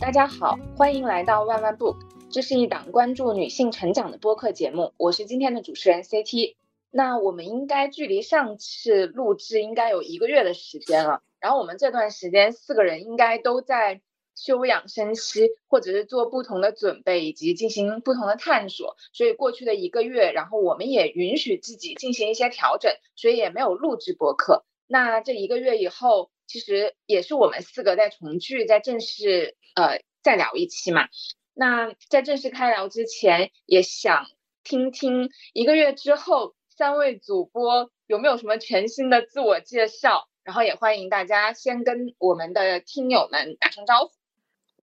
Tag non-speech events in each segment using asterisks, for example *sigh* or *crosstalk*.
大家好，欢迎来到万万 book，这是一档关注女性成长的播客节目，我是今天的主持人 CT。那我们应该距离上次录制应该有一个月的时间了，然后我们这段时间四个人应该都在休养生息，或者是做不同的准备，以及进行不同的探索。所以过去的一个月，然后我们也允许自己进行一些调整，所以也没有录制播客。那这一个月以后。其实也是我们四个在重聚，在正式呃再聊一期嘛。那在正式开聊之前，也想听听一个月之后三位主播有没有什么全新的自我介绍，然后也欢迎大家先跟我们的听友们打声招呼。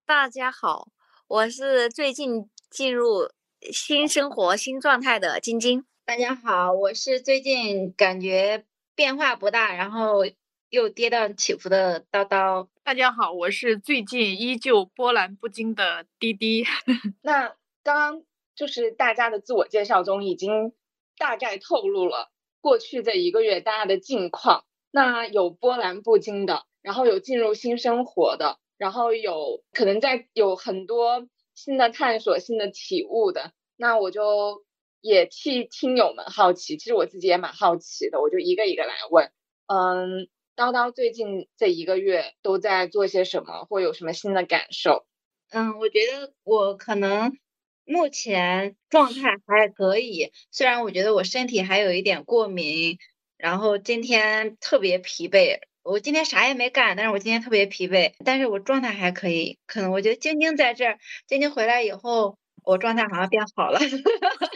大家好，我是最近进入新生活新状态的晶晶。大家好，我是最近感觉变化不大，然后。又跌宕起伏的叨叨，大家好，我是最近依旧波澜不惊的滴滴。*laughs* 那刚刚就是大家的自我介绍中已经大概透露了过去这一个月大家的近况。那有波澜不惊的，然后有进入新生活的，然后有可能在有很多新的探索、新的体悟的。那我就也替听友们好奇，其实我自己也蛮好奇的，我就一个一个来问，嗯。叨叨最近这一个月都在做些什么，或有什么新的感受？嗯，我觉得我可能目前状态还可以，虽然我觉得我身体还有一点过敏，然后今天特别疲惫。我今天啥也没干，但是我今天特别疲惫，但是我状态还可以。可能我觉得晶晶在这儿，晶晶回来以后，我状态好像变好了。*laughs*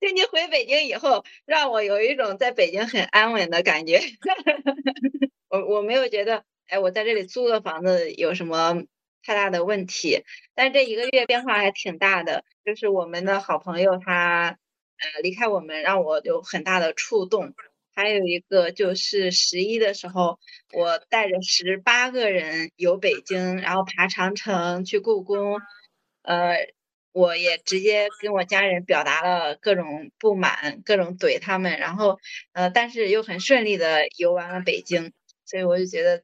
晶晶回北京以后，让我有一种在北京很安稳的感觉。*laughs* 我我没有觉得，哎，我在这里租个房子有什么太大的问题，但是这一个月变化还挺大的。就是我们的好朋友他，呃，离开我们，让我有很大的触动。还有一个就是十一的时候，我带着十八个人游北京，然后爬长城去故宫，呃，我也直接跟我家人表达了各种不满，各种怼他们，然后，呃，但是又很顺利的游完了北京。所以我就觉得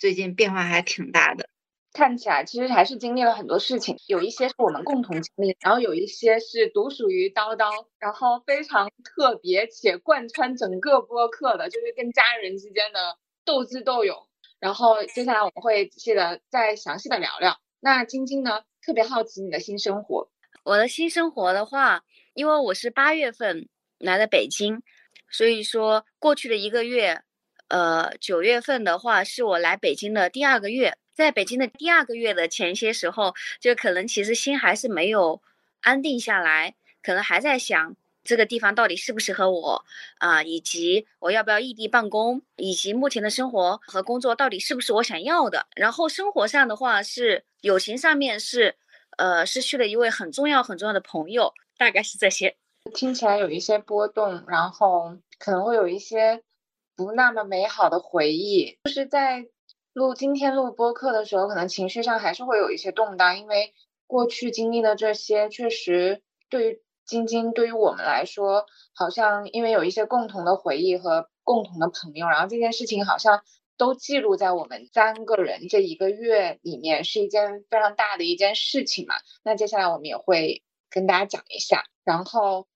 最近变化还挺大的，看起来其实还是经历了很多事情，有一些是我们共同经历，然后有一些是独属于叨叨，然后非常特别且贯穿整个播客的，就是跟家人之间的斗智斗勇。然后接下来我们会仔细的再详细的聊聊。那晶晶呢，特别好奇你的新生活。我的新生活的话，因为我是八月份来的北京，所以说过去的一个月。呃，九月份的话是我来北京的第二个月，在北京的第二个月的前些时候，就可能其实心还是没有安定下来，可能还在想这个地方到底适不适合我啊，以及我要不要异地办公，以及目前的生活和工作到底是不是我想要的。然后生活上的话是友情上面是，呃，失去了一位很重要很重要的朋友，大概是这些。听起来有一些波动，然后可能会有一些。不那么美好的回忆，就是在录今天录播客的时候，可能情绪上还是会有一些动荡，因为过去经历的这些，确实对于晶晶，对于我们来说，好像因为有一些共同的回忆和共同的朋友，然后这件事情好像都记录在我们三个人这一个月里面，是一件非常大的一件事情嘛。那接下来我们也会跟大家讲一下，然后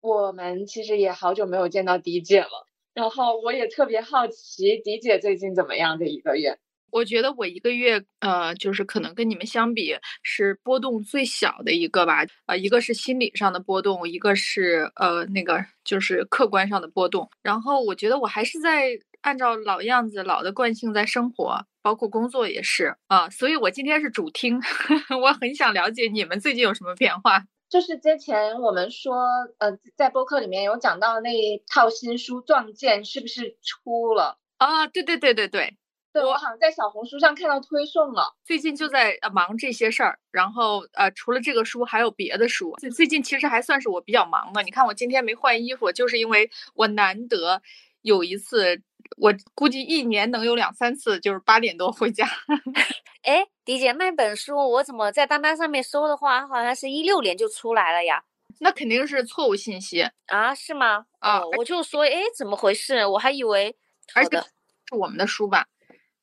我们其实也好久没有见到迪姐了。然后我也特别好奇，迪姐最近怎么样？这一个月，我觉得我一个月，呃，就是可能跟你们相比是波动最小的一个吧。呃，一个是心理上的波动，一个是呃那个就是客观上的波动。然后我觉得我还是在按照老样子、老的惯性在生活，包括工作也是啊。所以我今天是主听，*laughs* 我很想了解你们最近有什么变化。就是之前我们说，呃，在播客里面有讲到那一套新书《撞见》是不是出了啊？对对对对对，对我好像在小红书上看到推送了。最近就在忙这些事儿，然后呃，除了这个书还有别的书。最最近其实还算是我比较忙的。你看我今天没换衣服，就是因为我难得有一次。我估计一年能有两三次，就是八点多回家。*laughs* 哎，迪姐，那本书我怎么在当当上面搜的话，好像是一六年就出来了呀？那肯定是错误信息啊？是吗？啊，我就说，哎，怎么回事？我还以为，而且是我们的书吧？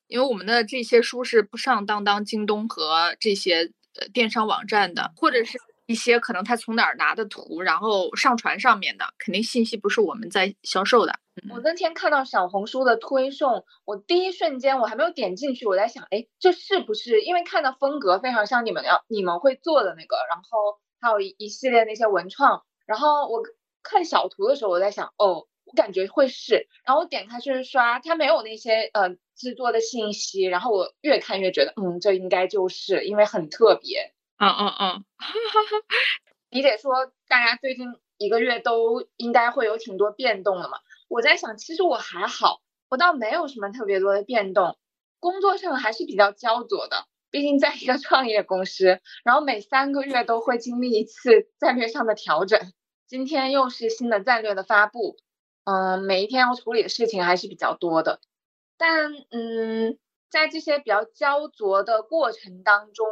因为我们的这些书是不上当当、京东和这些电商网站的，或者是一些可能他从哪儿拿的图，然后上传上面的，肯定信息不是我们在销售的。我那天看到小红书的推送，我第一瞬间我还没有点进去，我在想，哎，这是不是因为看的风格非常像你们要你们会做的那个，然后还有一一系列那些文创，然后我看小图的时候，我在想，哦，我感觉会是，然后我点开去刷，它没有那些呃制作的信息，然后我越看越觉得，嗯，这应该就是因为很特别，嗯嗯嗯，*laughs* 李姐说大家最近一个月都应该会有挺多变动了嘛。我在想，其实我还好，我倒没有什么特别多的变动，工作上还是比较焦灼的。毕竟在一个创业公司，然后每三个月都会经历一次战略上的调整。今天又是新的战略的发布，嗯，每一天要处理的事情还是比较多的。但嗯，在这些比较焦灼的过程当中，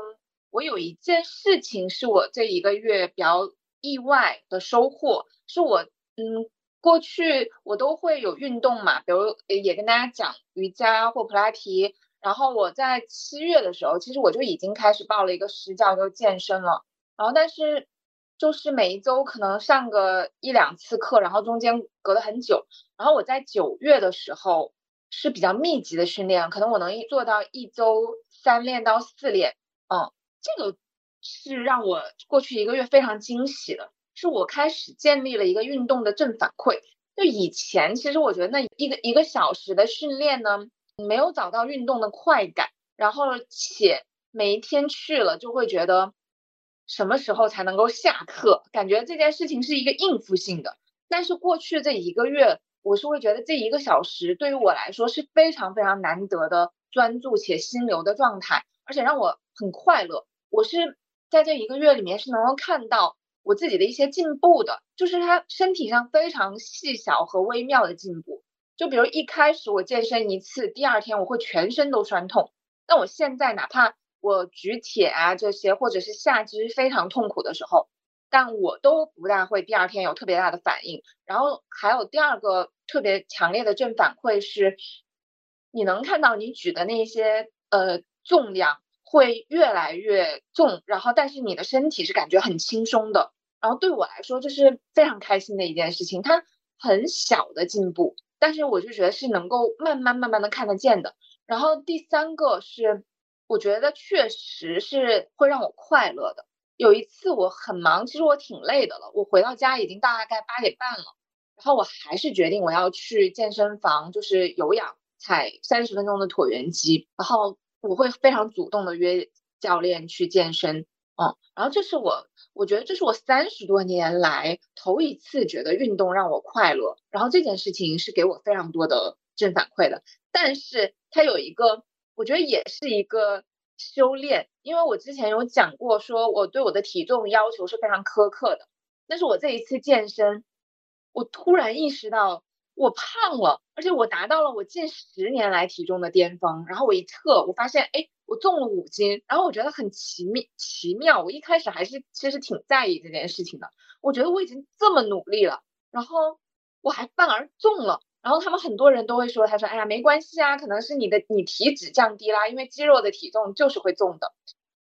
我有一件事情是我这一个月比较意外的收获，是我嗯。过去我都会有运动嘛，比如也跟大家讲瑜伽或普拉提。然后我在七月的时候，其实我就已经开始报了一个私教，就健身了。然后但是就是每一周可能上个一两次课，然后中间隔了很久。然后我在九月的时候是比较密集的训练，可能我能做到一周三练到四练。嗯，这个是让我过去一个月非常惊喜的。是我开始建立了一个运动的正反馈。就以前，其实我觉得那一个一个小时的训练呢，没有找到运动的快感，然后且每一天去了就会觉得什么时候才能够下课，感觉这件事情是一个应付性的。但是过去这一个月，我是会觉得这一个小时对于我来说是非常非常难得的专注且心流的状态，而且让我很快乐。我是在这一个月里面是能够看到。我自己的一些进步的，就是他身体上非常细小和微妙的进步。就比如一开始我健身一次，第二天我会全身都酸痛。那我现在哪怕我举铁啊这些，或者是下肢非常痛苦的时候，但我都不大会第二天有特别大的反应。然后还有第二个特别强烈的正反馈是，你能看到你举的那些呃重量会越来越重，然后但是你的身体是感觉很轻松的。然后对我来说，这是非常开心的一件事情。它很小的进步，但是我就觉得是能够慢慢慢慢的看得见的。然后第三个是，我觉得确实是会让我快乐的。有一次我很忙，其实我挺累的了，我回到家已经大概八点半了，然后我还是决定我要去健身房，就是有氧，踩三十分钟的椭圆机。然后我会非常主动的约教练去健身，嗯，然后这是我。我觉得这是我三十多年来头一次觉得运动让我快乐，然后这件事情是给我非常多的正反馈的。但是它有一个，我觉得也是一个修炼，因为我之前有讲过，说我对我的体重要求是非常苛刻的。但是我这一次健身，我突然意识到我胖了，而且我达到了我近十年来体重的巅峰。然后我一测，我发现，哎。我重了五斤，然后我觉得很奇妙，奇妙。我一开始还是其实挺在意这件事情的。我觉得我已经这么努力了，然后我还反而重了。然后他们很多人都会说，他说，哎呀，没关系啊，可能是你的你体脂降低啦，因为肌肉的体重就是会重的。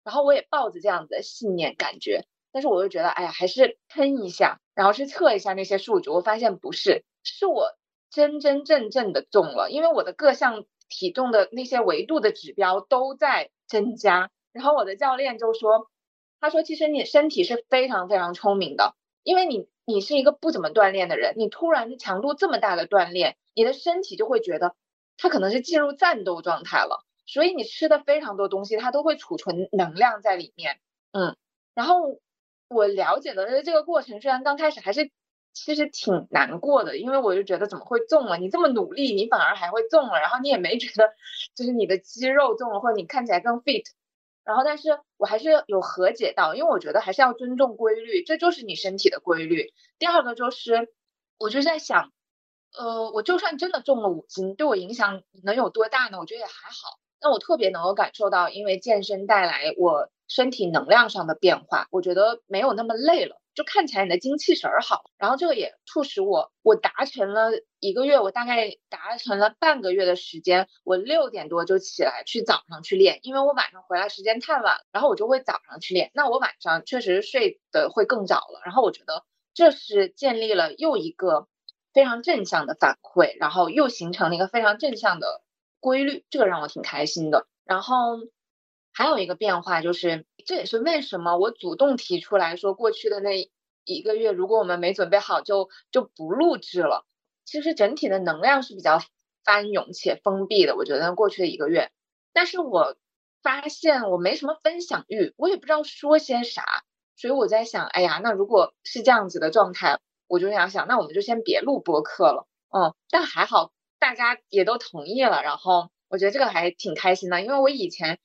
然后我也抱着这样子的信念感觉，但是我又觉得，哎呀，还是喷一下，然后去测一下那些数据，我发现不是，是我真真正正的重了，因为我的各项。体重的那些维度的指标都在增加，然后我的教练就说，他说其实你身体是非常非常聪明的，因为你你是一个不怎么锻炼的人，你突然强度这么大的锻炼，你的身体就会觉得它可能是进入战斗状态了，所以你吃的非常多东西，它都会储存能量在里面，嗯，然后我了解的这个过程，虽然刚开始还是。其实挺难过的，因为我就觉得怎么会重了？你这么努力，你反而还会重了，然后你也没觉得就是你的肌肉重了，或者你看起来更 fit。然后，但是我还是有和解到，因为我觉得还是要尊重规律，这就是你身体的规律。第二个就是，我就在想，呃，我就算真的重了五斤，对我影响能有多大呢？我觉得也还好。但我特别能够感受到，因为健身带来我身体能量上的变化，我觉得没有那么累了。就看起来你的精气神儿好。然后这个也促使我，我达成了一个月，我大概达成了半个月的时间，我六点多就起来去早上去练，因为我晚上回来时间太晚，然后我就会早上去练。那我晚上确实睡得会更早了，然后我觉得这是建立了又一个非常正向的反馈，然后又形成了一个非常正向的规律，这个让我挺开心的。然后。还有一个变化就是，这也是为什么我主动提出来说，过去的那一个月，如果我们没准备好，就就不录制了。其实整体的能量是比较翻涌且封闭的，我觉得过去的一个月。但是我发现我没什么分享欲，我也不知道说些啥，所以我在想，哎呀，那如果是这样子的状态，我就想想，那我们就先别录播客了。嗯，但还好大家也都同意了，然后我觉得这个还挺开心的，因为我以前。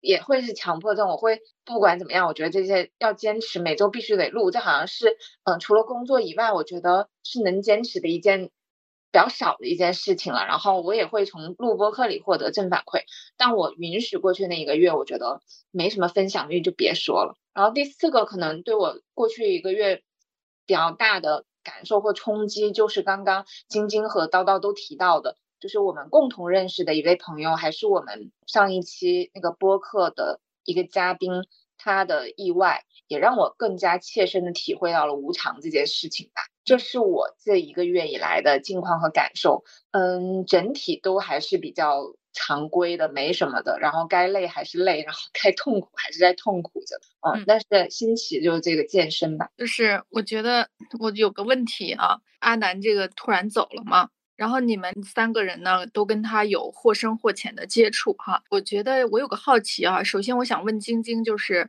也会是强迫症，我会不管怎么样，我觉得这些要坚持，每周必须得录，这好像是，嗯，除了工作以外，我觉得是能坚持的一件比较少的一件事情了。然后我也会从录播课里获得正反馈，但我允许过去那一个月，我觉得没什么分享欲就别说了。然后第四个可能对我过去一个月比较大的感受或冲击，就是刚刚晶晶和叨叨都提到的。就是我们共同认识的一位朋友，还是我们上一期那个播客的一个嘉宾，他的意外也让我更加切身的体会到了无常这件事情吧。这是我这一个月以来的近况和感受。嗯，整体都还是比较常规的，没什么的。然后该累还是累，然后该痛苦还是在痛苦着。嗯，但是新奇就是这个健身吧。就是我觉得我有个问题啊，阿南这个突然走了吗？然后你们三个人呢，都跟他有或深或浅的接触哈。我觉得我有个好奇啊，首先我想问晶晶，就是，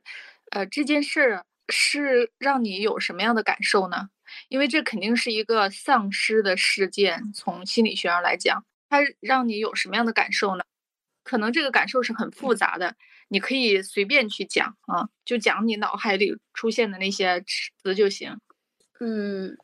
呃，这件事是让你有什么样的感受呢？因为这肯定是一个丧失的事件，从心理学上来讲，它让你有什么样的感受呢？可能这个感受是很复杂的，你可以随便去讲啊，就讲你脑海里出现的那些词就行。嗯。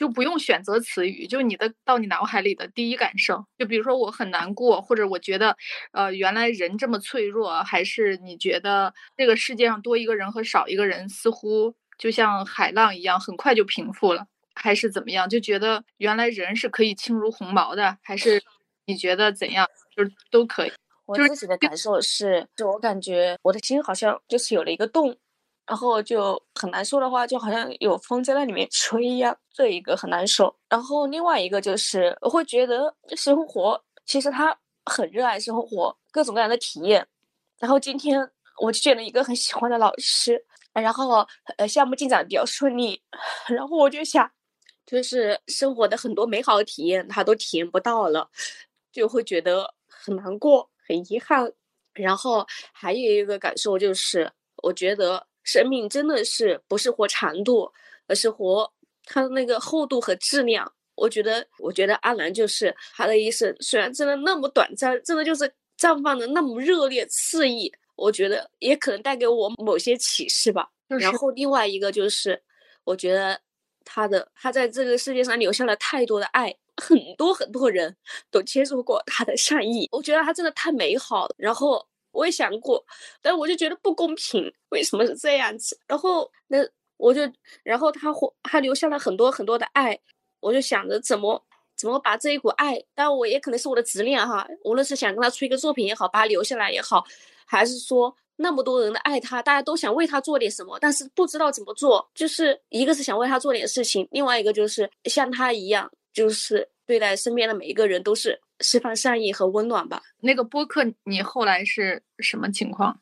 就不用选择词语，就你的到你脑海里的第一感受，就比如说我很难过，或者我觉得，呃，原来人这么脆弱，还是你觉得这个世界上多一个人和少一个人似乎就像海浪一样，很快就平复了，还是怎么样？就觉得原来人是可以轻如鸿毛的，还是你觉得怎样？就是都可以。我自己的感受是，就我感觉我的心好像就是有了一个洞。然后就很难受的话，就好像有风在那里面吹一样，这一个很难受。然后另外一个就是，我会觉得生活其实他很热爱生活，各种各样的体验。然后今天我就见了一个很喜欢的老师，然后呃项目进展比较顺利。然后我就想，就是生活的很多美好的体验他都体验不到了，就会觉得很难过、很遗憾。然后还有一个感受就是，我觉得。生命真的是不是活长度，而是活它的那个厚度和质量。我觉得，我觉得阿兰就是他的一生，虽然真的那么短暂，真的就是绽放的那么热烈肆意。我觉得也可能带给我某些启示吧。然后另外一个就是，我觉得他的他在这个世界上留下了太多的爱，很多很多人都接受过他的善意。我觉得他真的太美好了。然后。我也想过，但我就觉得不公平，为什么是这样子？然后那我就，然后他活，他留下了很多很多的爱，我就想着怎么怎么把这一股爱，当然我也可能是我的执念哈，无论是想跟他出一个作品也好，把他留下来也好，还是说那么多人的爱他，大家都想为他做点什么，但是不知道怎么做，就是一个是想为他做点事情，另外一个就是像他一样，就是对待身边的每一个人都是。释放善意和温暖吧。那个播客你后来是什么情况？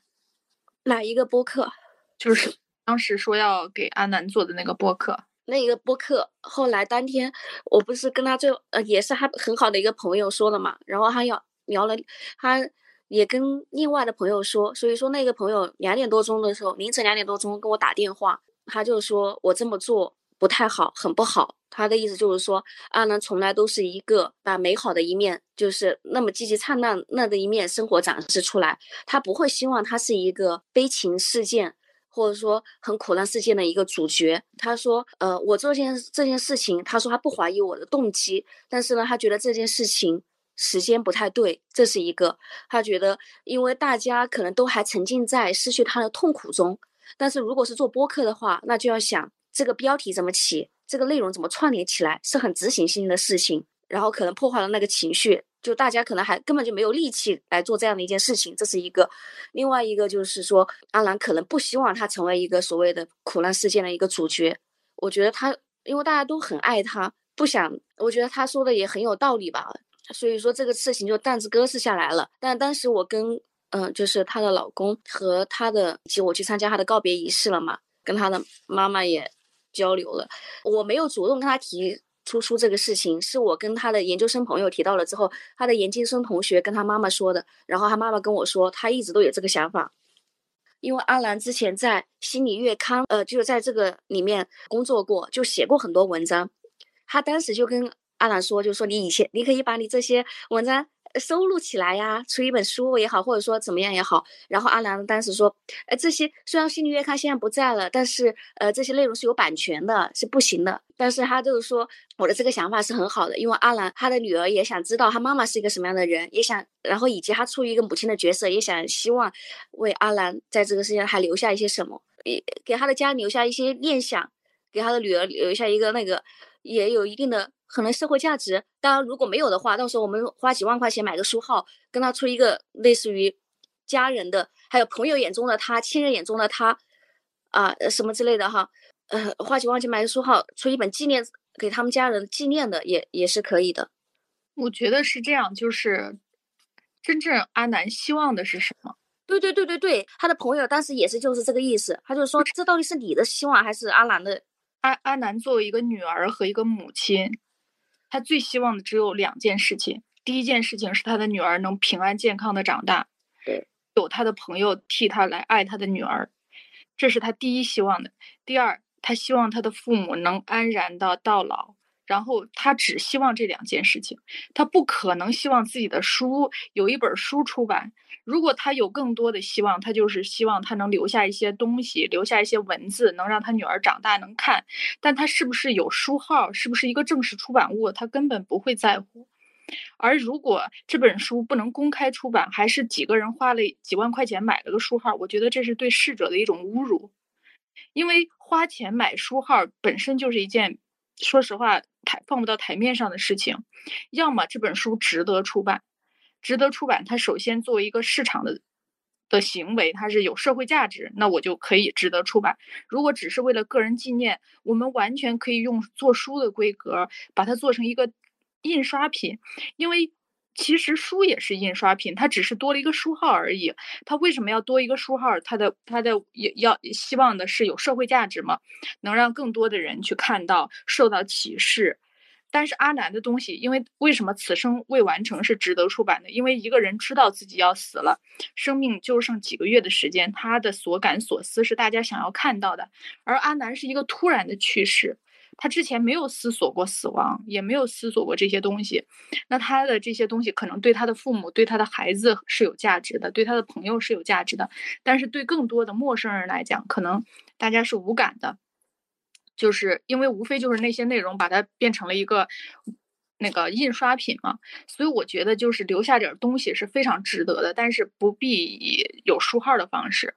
哪一个播客？就是当时说要给阿南做的那个播客。那一个播客后来当天，我不是跟他最呃也是他很好的一个朋友说了嘛，然后他要聊了，他也跟另外的朋友说，所以说那个朋友两点多钟的时候，凌晨两点多钟跟我打电话，他就说我这么做不太好，很不好。他的意思就是说，阿南从来都是一个把美好的一面，就是那么积极灿烂那的一面生活展示出来。他不会希望他是一个悲情事件，或者说很苦难事件的一个主角。他说，呃，我做件这件事情，他说他不怀疑我的动机，但是呢，他觉得这件事情时间不太对，这是一个。他觉得，因为大家可能都还沉浸在失去他的痛苦中，但是如果是做播客的话，那就要想。这个标题怎么起，这个内容怎么串联起来，是很执行性的事情，然后可能破坏了那个情绪，就大家可能还根本就没有力气来做这样的一件事情，这是一个。另外一个就是说，阿兰可能不希望他成为一个所谓的苦难事件的一个主角。我觉得他，因为大家都很爱他，不想，我觉得他说的也很有道理吧。所以说这个事情就暂时搁置下来了。但当时我跟嗯，就是她的老公和她的，以及我去参加她的告别仪式了嘛，跟她的妈妈也交流了。我没有主动跟他提出出这个事情，是我跟他的研究生朋友提到了之后，他的研究生同学跟他妈妈说的。然后他妈妈跟我说，他一直都有这个想法，因为阿兰之前在心理月刊，呃，就是在这个里面工作过，就写过很多文章。他当时就跟阿兰说，就说你以前你可以把你这些文章。收录起来呀，出一本书也好，或者说怎么样也好。然后阿兰当时说，呃，这些虽然心理月刊现在不在了，但是呃，这些内容是有版权的，是不行的。但是他就是说，我的这个想法是很好的，因为阿兰他的女儿也想知道他妈妈是一个什么样的人，也想，然后以及他出于一个母亲的角色，也想希望为阿兰在这个世界上还留下一些什么，给给他的家留下一些念想，给他的女儿留下一个那个，也有一定的。可能社会价值，当然如果没有的话，到时候我们花几万块钱买个书号，跟他出一个类似于家人的，还有朋友眼中的他，亲人眼中的他，啊，什么之类的哈，呃，花几万块钱买个书号，出一本纪念给他们家人纪念的，也也是可以的。我觉得是这样，就是真正阿南希望的是什么？对对对对对，他的朋友当时也是就是这个意思，他就说这到底是你的希望还是阿南的？阿阿南作为一个女儿和一个母亲。她最希望的只有两件事情，第一件事情是她的女儿能平安健康的长大，对，有他的朋友替他来爱他的女儿，这是他第一希望的。第二，他希望他的父母能安然的到老。然后他只希望这两件事情，他不可能希望自己的书有一本书出版。如果他有更多的希望，他就是希望他能留下一些东西，留下一些文字，能让他女儿长大能看。但他是不是有书号，是不是一个正式出版物，他根本不会在乎。而如果这本书不能公开出版，还是几个人花了几万块钱买了个书号，我觉得这是对逝者的一种侮辱。因为花钱买书号本身就是一件。说实话，台放不到台面上的事情，要么这本书值得出版，值得出版，它首先作为一个市场的的行为，它是有社会价值，那我就可以值得出版。如果只是为了个人纪念，我们完全可以用做书的规格把它做成一个印刷品，因为。其实书也是印刷品，它只是多了一个书号而已。它为什么要多一个书号？它的它的也要希望的是有社会价值嘛，能让更多的人去看到，受到启示。但是阿南的东西，因为为什么此生未完成是值得出版的？因为一个人知道自己要死了，生命就剩几个月的时间，他的所感所思是大家想要看到的。而阿南是一个突然的去世。他之前没有思索过死亡，也没有思索过这些东西，那他的这些东西可能对他的父母、对他的孩子是有价值的，对他的朋友是有价值的，但是对更多的陌生人来讲，可能大家是无感的，就是因为无非就是那些内容把它变成了一个那个印刷品嘛，所以我觉得就是留下点东西是非常值得的，但是不必以有书号的方式。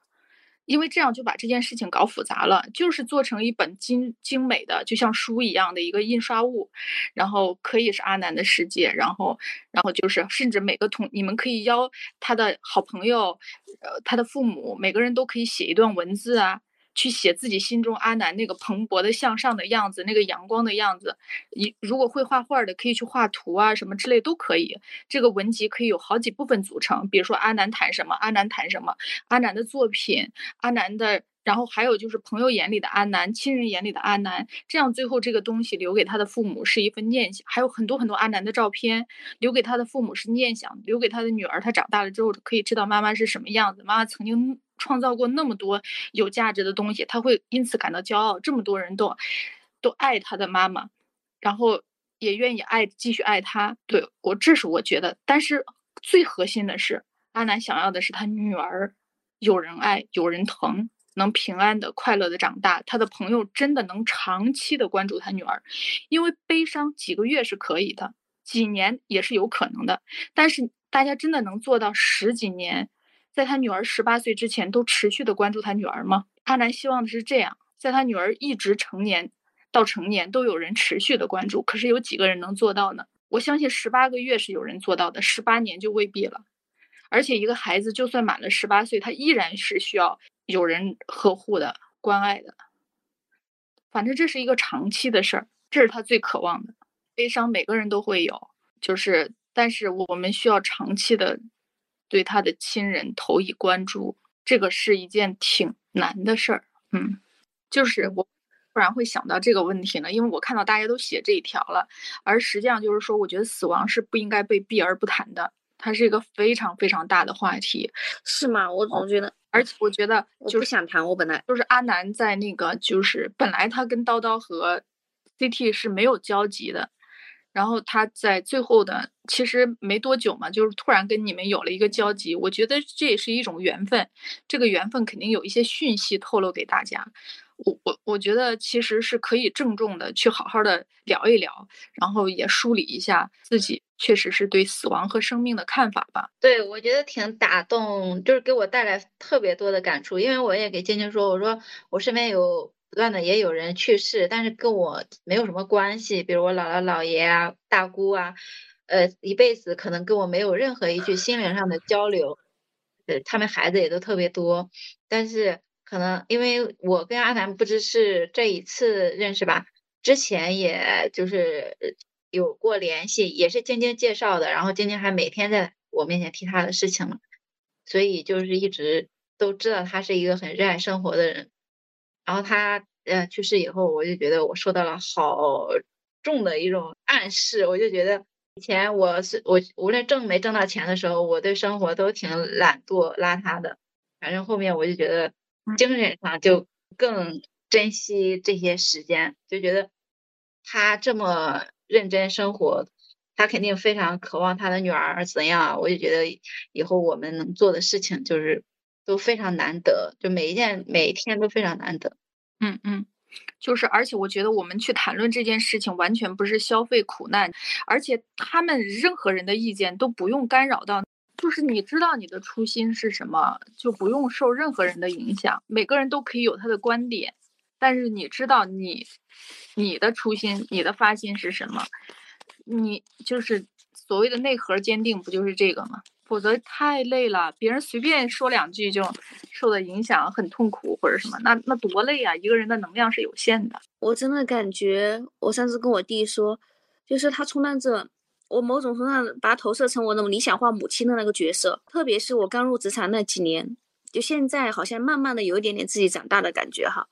因为这样就把这件事情搞复杂了，就是做成一本精精美的，就像书一样的一个印刷物，然后可以是阿南的世界，然后，然后就是甚至每个同你们可以邀他的好朋友，呃，他的父母，每个人都可以写一段文字啊。去写自己心中阿南那个蓬勃的向上的样子，那个阳光的样子。一如果会画画的，可以去画图啊，什么之类都可以。这个文集可以有好几部分组成，比如说阿南谈什么，阿南谈什么，阿南的作品，阿南的，然后还有就是朋友眼里的阿南，亲人眼里的阿南。这样最后这个东西留给他的父母是一份念想，还有很多很多阿南的照片留给他的父母是念想，留给他的女儿，他长大了之后可以知道妈妈是什么样子，妈妈曾经。创造过那么多有价值的东西，他会因此感到骄傲。这么多人都都爱他的妈妈，然后也愿意爱继续爱他。对我，这是我觉得。但是最核心的是，阿南想要的是他女儿有人爱、有人疼，能平安的、快乐的长大。他的朋友真的能长期的关注他女儿，因为悲伤几个月是可以的，几年也是有可能的。但是大家真的能做到十几年？在他女儿十八岁之前，都持续的关注他女儿吗？阿南希望的是这样，在他女儿一直成年到成年都有人持续的关注，可是有几个人能做到呢？我相信十八个月是有人做到的，十八年就未必了。而且一个孩子就算满了十八岁，他依然是需要有人呵护的、关爱的。反正这是一个长期的事儿，这是他最渴望的。悲伤每个人都会有，就是，但是我们需要长期的对他的亲人投以关注，这个是一件挺难的事儿。嗯，就是我。不然会想到这个问题呢？因为我看到大家都写这一条了，而实际上就是说，我觉得死亡是不应该被避而不谈的，它是一个非常非常大的话题，是吗？我总觉得，而且我觉得，就不想谈。我本来就是阿南在那个，就是本来他跟叨叨和 CT 是没有交集的，然后他在最后的其实没多久嘛，就是突然跟你们有了一个交集。我觉得这也是一种缘分，这个缘分肯定有一些讯息透露给大家。我我我觉得其实是可以郑重的去好好的聊一聊，然后也梳理一下自己确实是对死亡和生命的看法吧。对，我觉得挺打动，就是给我带来特别多的感触。因为我也给晶晶说，我说我身边有不断的也有人去世，但是跟我没有什么关系，比如我姥姥姥爷啊、大姑啊，呃，一辈子可能跟我没有任何一句心灵上的交流，呃，他们孩子也都特别多，但是。可能因为我跟阿南不知是这一次认识吧，之前也就是有过联系，也是晶晶介绍的，然后晶晶还每天在我面前提他的事情嘛，所以就是一直都知道他是一个很热爱生活的人。然后他呃去世以后，我就觉得我受到了好重的一种暗示，我就觉得以前我是我无论挣没挣到钱的时候，我对生活都挺懒惰邋遢的，反正后面我就觉得。精神上就更珍惜这些时间，就觉得他这么认真生活，他肯定非常渴望他的女儿怎样。我就觉得以后我们能做的事情就是都非常难得，就每一件每一天都非常难得。嗯嗯，就是而且我觉得我们去谈论这件事情，完全不是消费苦难，而且他们任何人的意见都不用干扰到。就是你知道你的初心是什么，就不用受任何人的影响。每个人都可以有他的观点，但是你知道你你的初心、你的发心是什么，你就是所谓的内核坚定，不就是这个吗？否则太累了，别人随便说两句就受的影响很痛苦或者什么，那那多累啊！一个人的能量是有限的。我真的感觉，我上次跟我弟说，就是他充当着。我某种程度上把他投射成我那种理想化母亲的那个角色，特别是我刚入职场那几年，就现在好像慢慢的有一点点自己长大的感觉哈。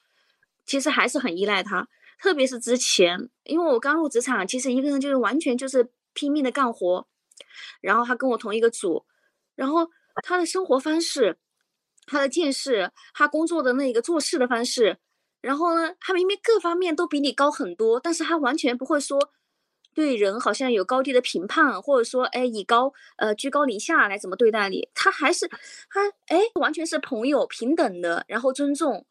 其实还是很依赖他，特别是之前，因为我刚入职场，其实一个人就是完全就是拼命的干活，然后他跟我同一个组，然后他的生活方式、他的见识、他工作的那个做事的方式，然后呢，他明明各方面都比你高很多，但是他完全不会说。对人好像有高低的评判，或者说，哎，以高呃居高临下来怎么对待你？他还是他哎，完全是朋友平等的，然后尊重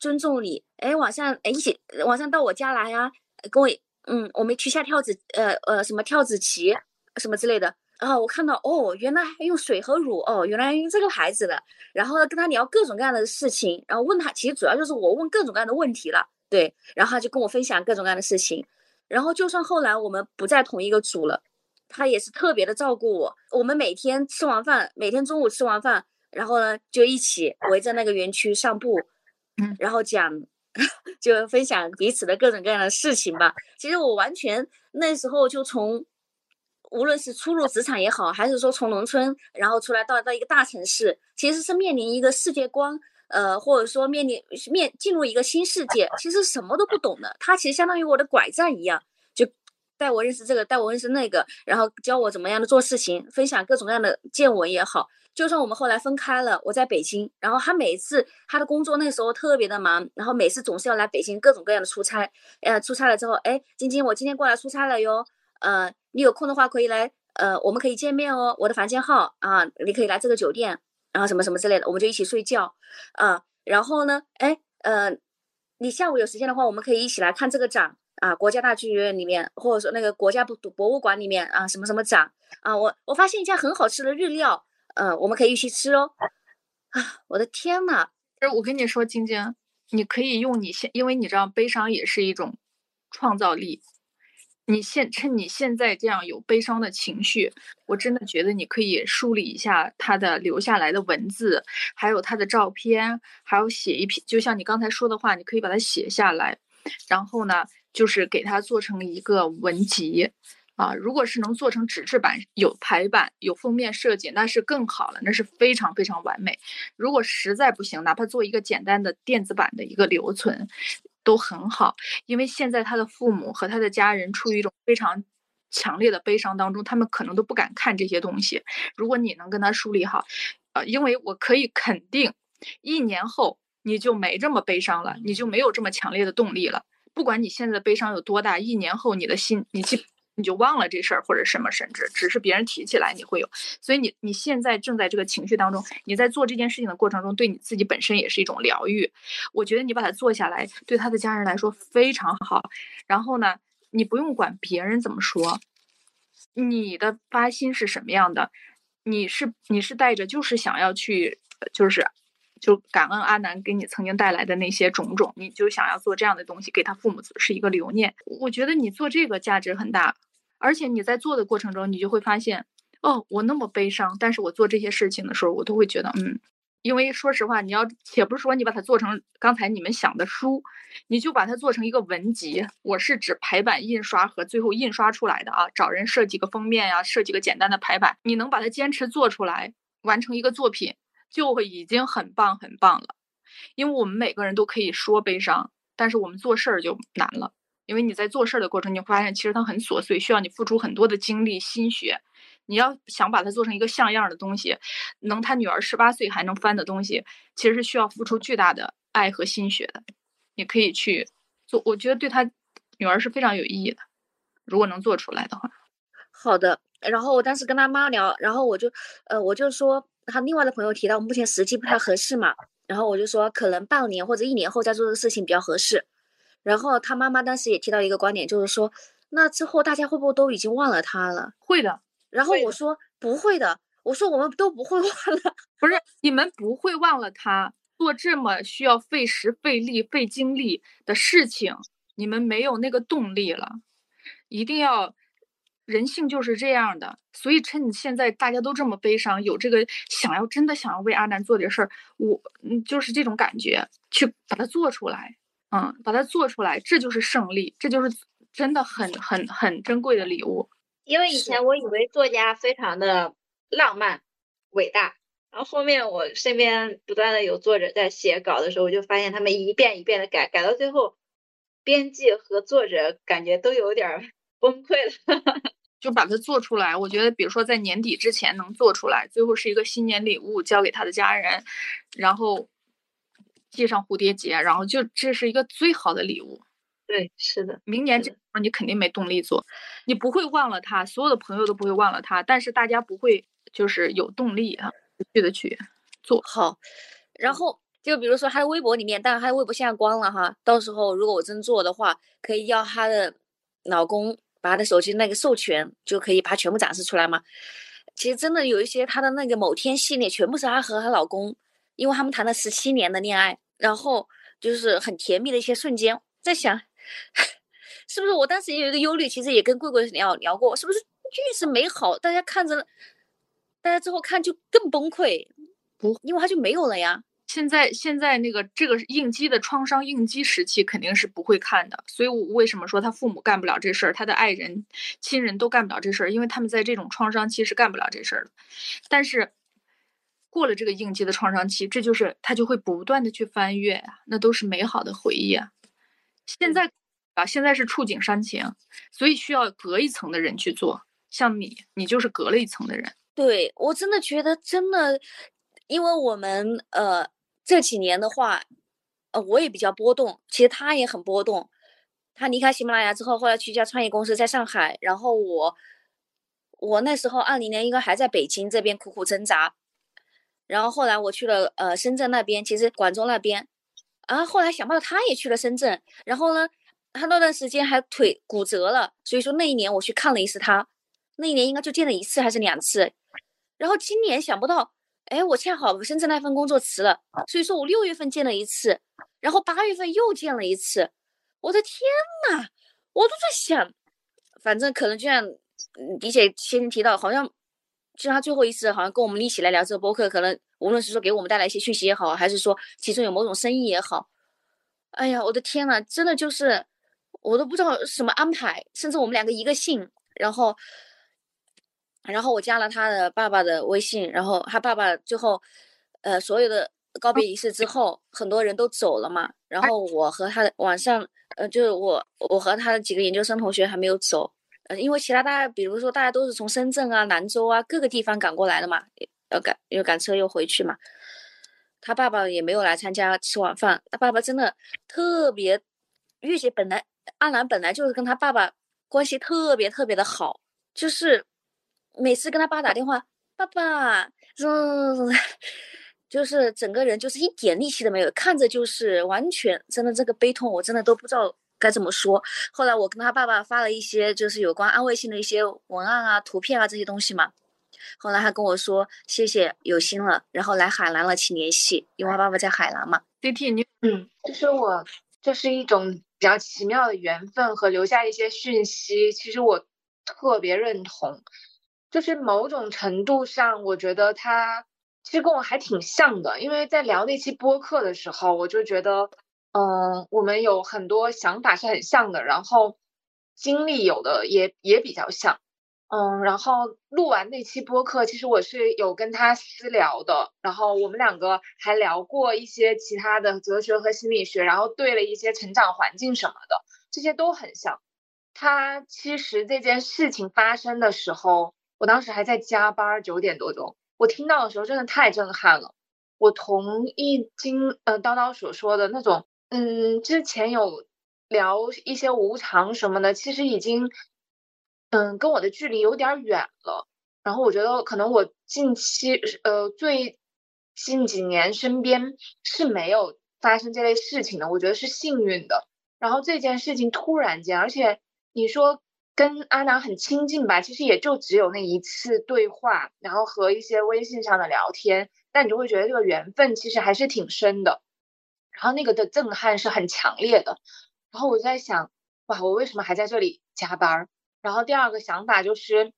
尊重你。哎，晚上哎一起晚上到我家来呀，跟我嗯，我们去下跳子呃呃什么跳子棋什么之类的。然后我看到哦，原来还用水和乳哦，原来用这个牌子的。然后呢，跟他聊各种各样的事情，然后问他，其实主要就是我问各种各样的问题了，对，然后他就跟我分享各种各样的事情。然后，就算后来我们不在同一个组了，他也是特别的照顾我。我们每天吃完饭，每天中午吃完饭，然后呢，就一起围着那个园区散步，嗯，*laughs* 然后讲，*laughs* 就分享彼此的各种各样的事情吧。其实我完全那时候就从，无论是初入职场也好，还是说从农村然后出来到到一个大城市，其实是面临一个世界观。呃，或者说面临面进入一个新世界，其实什么都不懂的，他其实相当于我的拐杖一样，就带我认识这个，带我认识那个，然后教我怎么样的做事情，分享各种各样的见闻也好。就算我们后来分开了，我在北京，然后他每次他的工作那时候特别的忙，然后每次总是要来北京各种各样的出差。呃，出差了之后，哎，晶晶，我今天过来出差了哟。呃，你有空的话可以来，呃，我们可以见面哦。我的房间号啊，你可以来这个酒店。然后什么什么之类的，我们就一起睡觉，啊，然后呢，哎，呃，你下午有时间的话，我们可以一起来看这个展啊，国家大剧院里面，或者说那个国家博博物馆里面啊，什么什么展啊，我我发现一家很好吃的日料，嗯，我们可以一起吃哦，啊，我的天呐！我跟你说，晶晶，你可以用你现，因为你知道悲伤也是一种创造力。你现趁你现在这样有悲伤的情绪，我真的觉得你可以梳理一下他的留下来的文字，还有他的照片，还有写一篇，就像你刚才说的话，你可以把它写下来，然后呢，就是给它做成一个文集。啊，如果是能做成纸质版，有排版、有封面设计，那是更好了，那是非常非常完美。如果实在不行，哪怕做一个简单的电子版的一个留存，都很好。因为现在他的父母和他的家人处于一种非常强烈的悲伤当中，他们可能都不敢看这些东西。如果你能跟他梳理好，呃，因为我可以肯定，一年后你就没这么悲伤了，你就没有这么强烈的动力了。不管你现在的悲伤有多大，一年后你的心，你去。你就忘了这事儿或者什么，甚至只是别人提起来你会有，所以你你现在正在这个情绪当中，你在做这件事情的过程中，对你自己本身也是一种疗愈。我觉得你把它做下来，对他的家人来说非常好。然后呢，你不用管别人怎么说，你的发心是什么样的，你是你是带着就是想要去，就是就感恩阿南给你曾经带来的那些种种，你就想要做这样的东西给他父母是一个留念。我觉得你做这个价值很大。而且你在做的过程中，你就会发现，哦，我那么悲伤，但是我做这些事情的时候，我都会觉得，嗯，因为说实话，你要且不是说你把它做成刚才你们想的书，你就把它做成一个文集。我是指排版印刷和最后印刷出来的啊，找人设计个封面呀，设计个简单的排版，你能把它坚持做出来，完成一个作品，就会已经很棒很棒了。因为我们每个人都可以说悲伤，但是我们做事儿就难了。因为你在做事儿的过程，你会发现其实它很琐碎，需要你付出很多的精力心血。你要想把它做成一个像样的东西，能他女儿十八岁还能翻的东西，其实是需要付出巨大的爱和心血的。你可以去做，我觉得对他女儿是非常有意义的。如果能做出来的话，好的。然后我当时跟他妈聊，然后我就呃我就说他另外的朋友提到目前时机不太合适嘛，然后我就说可能半年或者一年后再做这个事情比较合适。然后他妈妈当时也提到一个观点，就是说，那之后大家会不会都已经忘了他了？会的。然后我说不会的，我说我们都不会 *laughs* 忘了。不是你们不会忘了他做这么需要费时费力费精力的事情，你们没有那个动力了。一定要，人性就是这样的。所以趁你现在大家都这么悲伤，有这个想要真的想要为阿南做点事儿，我嗯就是这种感觉，去把它做出来。嗯，把它做出来，这就是胜利，这就是真的很很很珍贵的礼物。因为以前我以为作家非常的浪漫伟大，然后后面我身边不断的有作者在写稿的时候，我就发现他们一遍一遍的改，改到最后，编辑和作者感觉都有点崩溃了。*laughs* 就把它做出来，我觉得，比如说在年底之前能做出来，最后是一个新年礼物交给他的家人，然后。系上蝴蝶结，然后就这是一个最好的礼物。对，是的。明年这你肯定没动力做，你不会忘了他，所有的朋友都不会忘了他，但是大家不会就是有动力啊，继续的去做好。然后就比如说他的微博里面，但是他的微博现在关了哈，到时候如果我真做的话，可以要他的老公把他的手机那个授权，就可以把它全部展示出来嘛。其实真的有一些他的那个某天系列，全部是她和她老公，因为他们谈了十七年的恋爱。然后就是很甜蜜的一些瞬间，在想，*laughs* 是不是我当时也有一个忧虑，其实也跟贵贵聊聊过，是不是越是美好，大家看着，大家之后看就更崩溃，不，因为他就没有了呀。现在现在那个这个应激的创伤应激时期肯定是不会看的，所以我为什么说他父母干不了这事儿，他的爱人、亲人都干不了这事儿，因为他们在这种创伤期是干不了这事儿的，但是。过了这个应激的创伤期，这就是他就会不断的去翻阅啊，那都是美好的回忆啊。现在啊，现在是触景伤情，所以需要隔一层的人去做。像你，你就是隔了一层的人。对我真的觉得真的，因为我们呃这几年的话，呃我也比较波动，其实他也很波动。他离开喜马拉雅之后，后来去一家创业公司在上海，然后我我那时候二零年应该还在北京这边苦苦挣扎。然后后来我去了呃深圳那边，其实广州那边，啊后来想不到他也去了深圳，然后呢，他那段时间还腿骨折了，所以说那一年我去看了一次他，那一年应该就见了一次还是两次，然后今年想不到，哎我恰好深圳那份工作辞了，所以说我六月份见了一次，然后八月份又见了一次，我的天呐，我都在想，反正可能就像李姐先前提到，好像就他最后一次好像跟我们一起来聊这个播客，可能无论是说给我们带来一些讯息也好，还是说其中有某种生意也好，哎呀，我的天呐，真的就是我都不知道什么安排，甚至我们两个一个姓，然后。然后我加了他的爸爸的微信，然后他爸爸最后，呃，所有的告别仪式之后，很多人都走了嘛。然后我和他的晚上，呃，就是我我和他的几个研究生同学还没有走，呃，因为其他大家，比如说大家都是从深圳啊、兰州啊各个地方赶过来的嘛，要赶又赶车又回去嘛。他爸爸也没有来参加吃晚饭。他爸爸真的特别，月姐本来阿兰本来就是跟他爸爸关系特别特别的好，就是。每次跟他爸打电话，爸爸，嗯，*laughs* 就是整个人就是一点力气都没有，看着就是完全真的这个悲痛，我真的都不知道该怎么说。后来我跟他爸爸发了一些就是有关安慰性的一些文案啊、图片啊这些东西嘛。后来他跟我说谢谢有心了，然后来海南了请联系，因为他爸爸在海南嘛。D T 你嗯，就是我这是一种比较奇妙的缘分和留下一些讯息，其实我特别认同。就是某种程度上，我觉得他其实跟我还挺像的，因为在聊那期播客的时候，我就觉得，嗯，我们有很多想法是很像的，然后经历有的也也比较像，嗯，然后录完那期播客，其实我是有跟他私聊的，然后我们两个还聊过一些其他的哲学和心理学，然后对了一些成长环境什么的，这些都很像。他其实这件事情发生的时候。我当时还在加班，九点多钟，我听到的时候真的太震撼了。我同意金呃叨叨所说的那种，嗯，之前有聊一些无常什么的，其实已经，嗯，跟我的距离有点远了。然后我觉得可能我近期呃最近几年身边是没有发生这类事情的，我觉得是幸运的。然后这件事情突然间，而且你说。跟阿南很亲近吧，其实也就只有那一次对话，然后和一些微信上的聊天，但你就会觉得这个缘分其实还是挺深的，然后那个的震撼是很强烈的。然后我在想，哇，我为什么还在这里加班？然后第二个想法就是，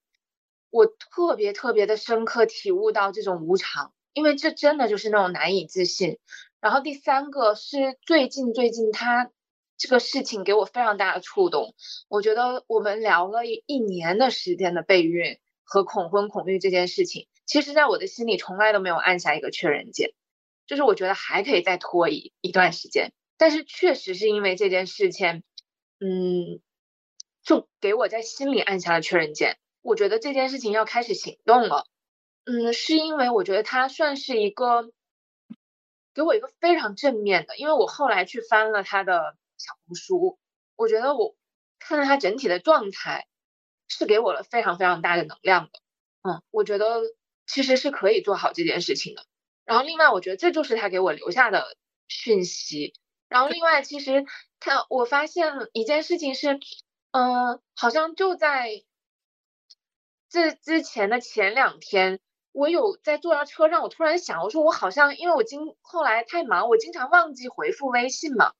我特别特别的深刻体悟到这种无常，因为这真的就是那种难以置信。然后第三个是最近最近他。这个事情给我非常大的触动，我觉得我们聊了一一年的时间的备孕和恐婚恐育这件事情，其实在我的心里从来都没有按下一个确认键，就是我觉得还可以再拖一一段时间，但是确实是因为这件事情，嗯，就给我在心里按下了确认键，我觉得这件事情要开始行动了，嗯，是因为我觉得它算是一个给我一个非常正面的，因为我后来去翻了他的。小红书，我觉得我看到他整体的状态是给我了非常非常大的能量的，嗯，我觉得其实是可以做好这件事情的。然后另外，我觉得这就是他给我留下的讯息。然后另外，其实他我发现一件事情是，嗯，好像就在这之前的前两天，我有在坐到车上，我突然想，我说我好像因为我经后来太忙，我经常忘记回复微信嘛。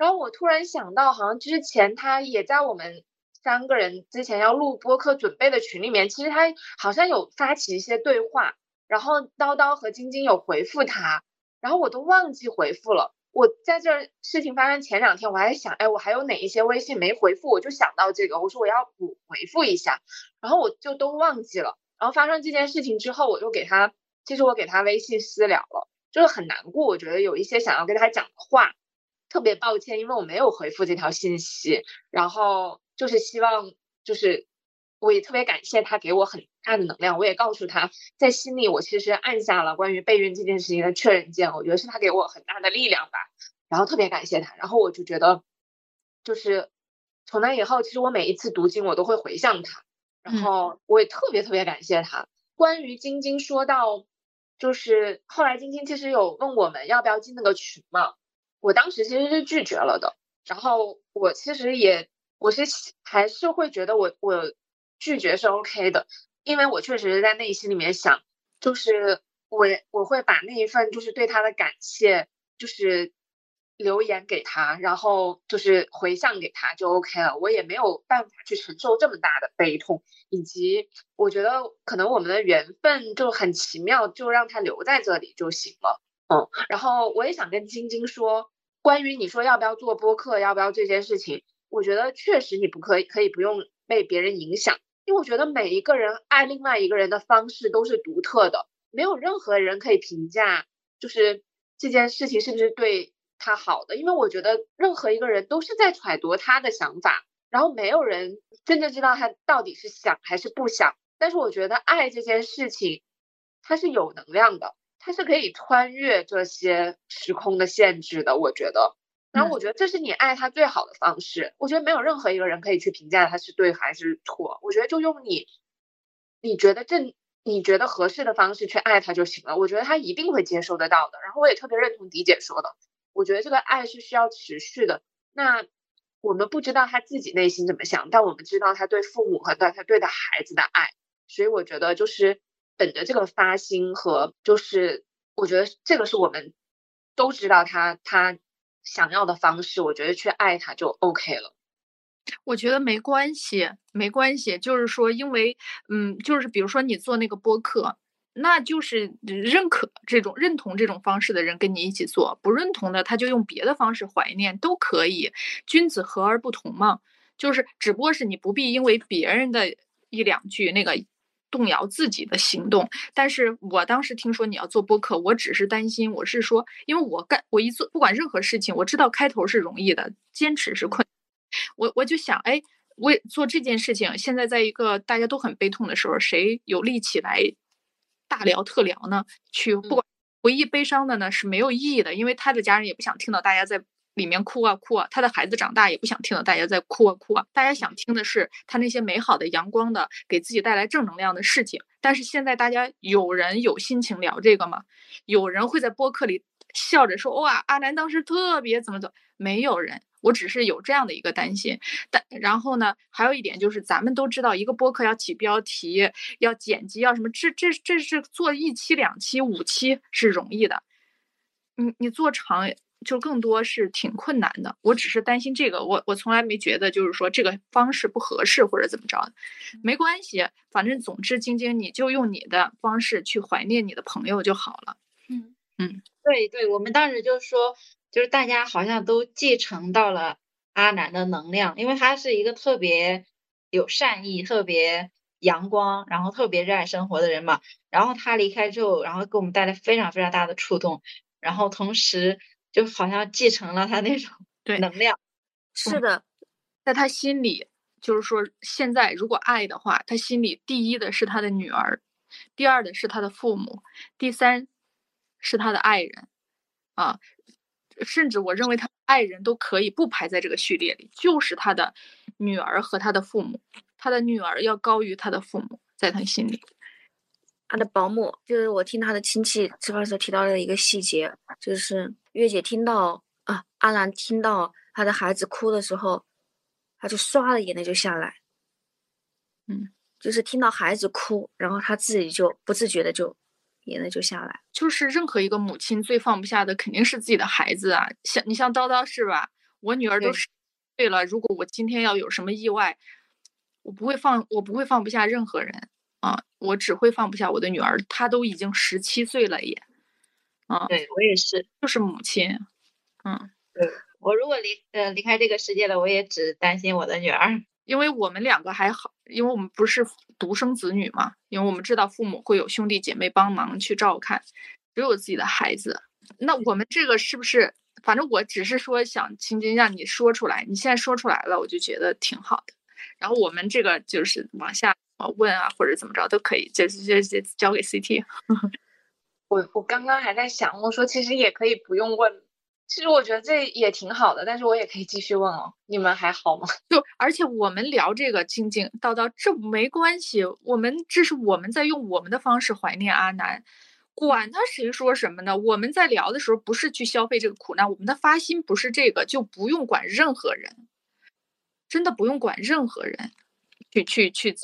然后我突然想到，好像之前他也在我们三个人之前要录播客准备的群里面，其实他好像有发起一些对话，然后叨叨和晶晶有回复他，然后我都忘记回复了。我在这事情发生前两天，我还想，哎，我还有哪一些微信没回复，我就想到这个，我说我要补回复一下，然后我就都忘记了。然后发生这件事情之后，我就给他，其实我给他微信私聊了，就是很难过，我觉得有一些想要跟他讲的话。特别抱歉，因为我没有回复这条信息，然后就是希望，就是我也特别感谢他给我很大的能量，我也告诉他在心里，我其实按下了关于备孕这件事情的确认键，我觉得是他给我很大的力量吧，然后特别感谢他，然后我就觉得，就是从那以后，其实我每一次读经我都会回向他，然后我也特别特别感谢他。关于晶晶说到，就是后来晶晶其实有问我们要不要进那个群嘛。我当时其实是拒绝了的，然后我其实也我是还是会觉得我我拒绝是 OK 的，因为我确实是在内心里面想，就是我我会把那一份就是对他的感谢，就是留言给他，然后就是回向给他就 OK 了。我也没有办法去承受这么大的悲痛，以及我觉得可能我们的缘分就很奇妙，就让他留在这里就行了。嗯，然后我也想跟晶晶说，关于你说要不要做播客，要不要这件事情，我觉得确实你不可以，可以不用被别人影响，因为我觉得每一个人爱另外一个人的方式都是独特的，没有任何人可以评价就是这件事情是不是对他好的，因为我觉得任何一个人都是在揣度他的想法，然后没有人真正知道他到底是想还是不想。但是我觉得爱这件事情，它是有能量的。它是可以穿越这些时空的限制的，我觉得。然后我觉得这是你爱他最好的方式。我觉得没有任何一个人可以去评价他是对还是错。我觉得就用你你觉得正、你觉得合适的方式去爱他就行了。我觉得他一定会接受得到的。然后我也特别认同迪姐说的，我觉得这个爱是需要持续的。那我们不知道他自己内心怎么想，但我们知道他对父母和对他对的孩子的爱。所以我觉得就是。本着这个发心和，就是我觉得这个是我们都知道他他想要的方式，我觉得去爱他就 OK 了。我觉得没关系，没关系，就是说，因为嗯，就是比如说你做那个播客，那就是认可这种认同这种方式的人跟你一起做，不认同的他就用别的方式怀念都可以。君子和而不同嘛，就是只不过是你不必因为别人的一两句那个。动摇自己的行动，但是我当时听说你要做播客，我只是担心，我是说，因为我干我一做不管任何事情，我知道开头是容易的，坚持是困，我我就想，哎，为做这件事情，现在在一个大家都很悲痛的时候，谁有力气来大聊特聊呢？去不管唯一悲伤的呢是没有意义的，因为他的家人也不想听到大家在。里面哭啊哭啊，他的孩子长大也不想听到大家在哭啊哭啊，大家想听的是他那些美好的、阳光的，给自己带来正能量的事情。但是现在大家有人有心情聊这个吗？有人会在播客里笑着说：“哇，阿南当时特别怎么怎么？”没有人，我只是有这样的一个担心。但然后呢，还有一点就是，咱们都知道，一个播客要起标题、要剪辑、要什么，这这这是做一期、两期、五期是容易的。你你做长。就更多是挺困难的，我只是担心这个，我我从来没觉得就是说这个方式不合适或者怎么着的，没关系，反正总之晶晶你就用你的方式去怀念你的朋友就好了。嗯嗯，对对，我们当时就说，就是大家好像都继承到了阿南的能量，因为他是一个特别有善意、特别阳光，然后特别热爱生活的人嘛。然后他离开之后，然后给我们带来非常非常大的触动，然后同时。就好像继承了他那种 *laughs* 对能量，是的，在他心里，就是说，现在如果爱的话，他心里第一的是他的女儿，第二的是他的父母，第三是他的爱人，啊，甚至我认为他爱人都可以不排在这个序列里，就是他的女儿和他的父母，他的女儿要高于他的父母，在他心里。他的保姆就是我听他的亲戚吃饭时候提到的一个细节，就是月姐听到啊，阿兰听到她的孩子哭的时候，她就唰的眼泪就下来，嗯，就是听到孩子哭，然后她自己就不自觉的就眼泪就下来。就是任何一个母亲最放不下的肯定是自己的孩子啊，像你像叨叨是吧？我女儿都十岁了，如果我今天要有什么意外，我不会放，我不会放不下任何人。啊，我只会放不下我的女儿，她都已经十七岁了也。啊，对我也是，就是母亲。嗯，对我如果离呃离开这个世界了，我也只担心我的女儿，因为我们两个还好，因为我们不是独生子女嘛，因为我们知道父母会有兄弟姐妹帮忙去照看，只有自己的孩子。那我们这个是不是？反正我只是说想轻轻让你说出来，你现在说出来了，我就觉得挺好的。然后我们这个就是往下。问啊，或者怎么着都可以，就就就交给 CT。我我刚刚还在想，我说其实也可以不用问，其实我觉得这也挺好的，但是我也可以继续问哦。你们还好吗？*laughs* 就而且我们聊这个静静叨叨，这没关系，我们这是我们在用我们的方式怀念阿南，管他谁说什么呢？我们在聊的时候不是去消费这个苦难，我们的发心不是这个，就不用管任何人，真的不用管任何人。去去去，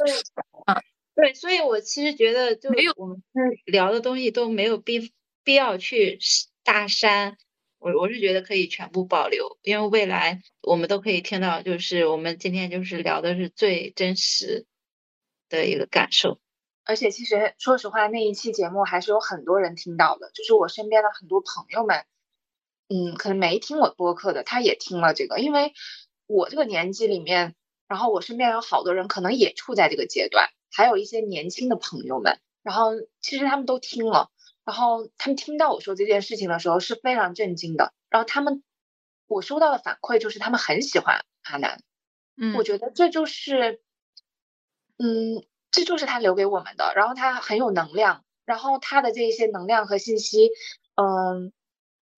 嗯，对，所以我其实觉得，就没有我们聊的东西都没有必必要去大删。我我是觉得可以全部保留，因为未来我们都可以听到，就是我们今天就是聊的是最真实的一个感受。而且其实说实话，那一期节目还是有很多人听到的，就是我身边的很多朋友们，嗯，可能没听我播客的，他也听了这个，因为我这个年纪里面，然后我身边有好多人可能也处在这个阶段，还有一些年轻的朋友们，然后其实他们都听了，然后他们听到我说这件事情的时候是非常震惊的，然后他们我收到的反馈就是他们很喜欢阿南，嗯，我觉得这就是，嗯。这就是他留给我们的，然后他很有能量，然后他的这些能量和信息，嗯，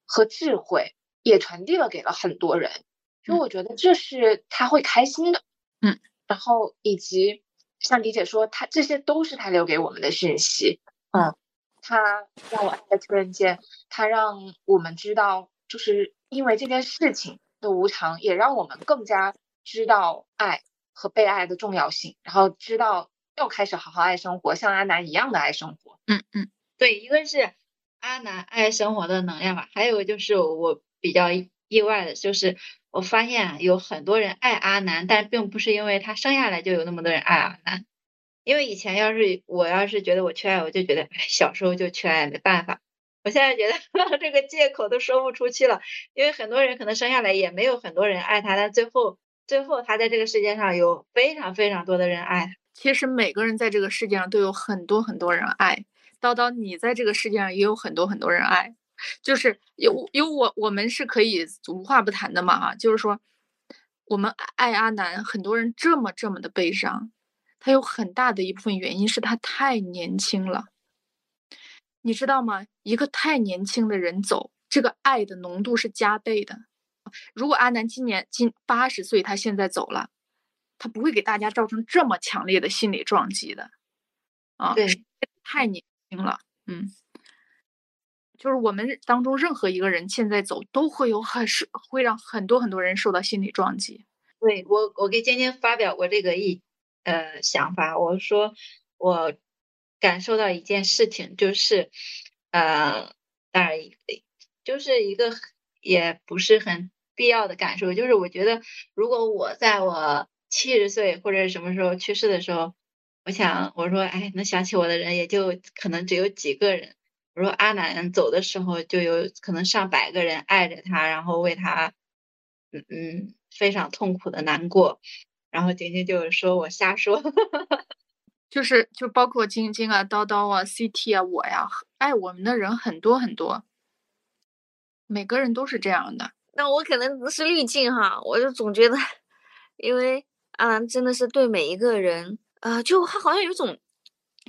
和智慧也传递了给了很多人，所以我觉得这是他会开心的，嗯，然后以及像李姐说，他这些都是他留给我们的讯息，嗯，他让我爱的突然间，他让我们知道，就是因为这件事情的无常，也让我们更加知道爱和被爱的重要性，然后知道。要开始好好爱生活，像阿南一样的爱生活。嗯嗯，对，一个是阿南爱生活的能量吧，还有就是我比较意外的，就是我发现有很多人爱阿南，但并不是因为他生下来就有那么多人爱阿南。因为以前要是我要是觉得我缺爱，我就觉得小时候就缺爱，没办法。我现在觉得 *laughs* 这个借口都说不出去了，因为很多人可能生下来也没有很多人爱他，但最后最后他在这个世界上有非常非常多的人爱。其实每个人在这个世界上都有很多很多人爱，叨叨，你在这个世界上也有很多很多人爱，就是有有我我们是可以无话不谈的嘛啊，就是说我们爱阿南，很多人这么这么的悲伤，他有很大的一部分原因是他太年轻了，你知道吗？一个太年轻的人走，这个爱的浓度是加倍的。如果阿南今年今八十岁，他现在走了。他不会给大家造成这么强烈的心理撞击的，啊，对，太年轻了，嗯，就是我们当中任何一个人现在走，都会有很是会让很多很多人受到心理撞击。对我，我给晶晶发表过这个意呃想法，我说我感受到一件事情，就是呃，当然就是一个也不是很必要的感受，就是我觉得如果我在我。七十岁或者什么时候去世的时候，我想我说，哎，能想起我的人也就可能只有几个人。我说阿南走的时候，就有可能上百个人爱着他，然后为他，嗯嗯，非常痛苦的难过。然后晶晶就说我瞎说，*laughs* 就是就包括晶晶啊、叨叨啊、CT 啊、我呀，爱我们的人很多很多，每个人都是这样的。那我可能是滤镜哈，我就总觉得，*laughs* 因为。阿兰真的是对每一个人，呃，就他好像有一种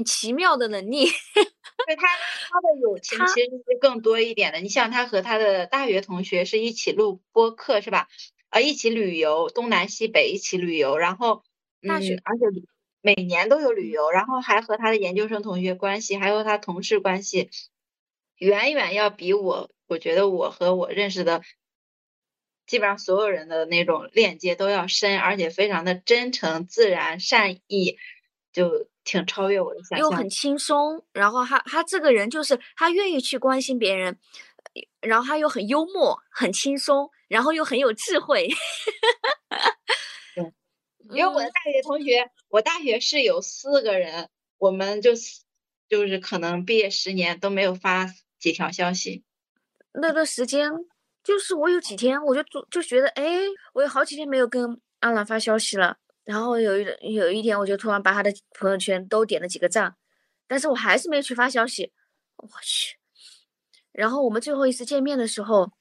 奇妙的能力。*laughs* 对他，他的友情其实是更多一点的。你像他和他的大学同学是一起录播客，是吧？啊，一起旅游，东南西北一起旅游，然后大学，而且每年都有旅游，然后还和他的研究生同学关系，还有他同事关系，远远要比我，我觉得我和我认识的。基本上所有人的那种链接都要深，而且非常的真诚、自然、善意，就挺超越我的想象。又很轻松，然后他他这个人就是他愿意去关心别人，然后他又很幽默、很轻松，然后又很有智慧。*laughs* 对，因为我的大学同学，我大学室友四个人，我们就就是可能毕业十年都没有发几条消息。那段时间。就是我有几天，我就就就觉得，哎，我有好几天没有跟阿兰发消息了。然后有一有一天，我就突然把他的朋友圈都点了几个赞，但是我还是没去发消息。我去。然后我们最后一次见面的时候，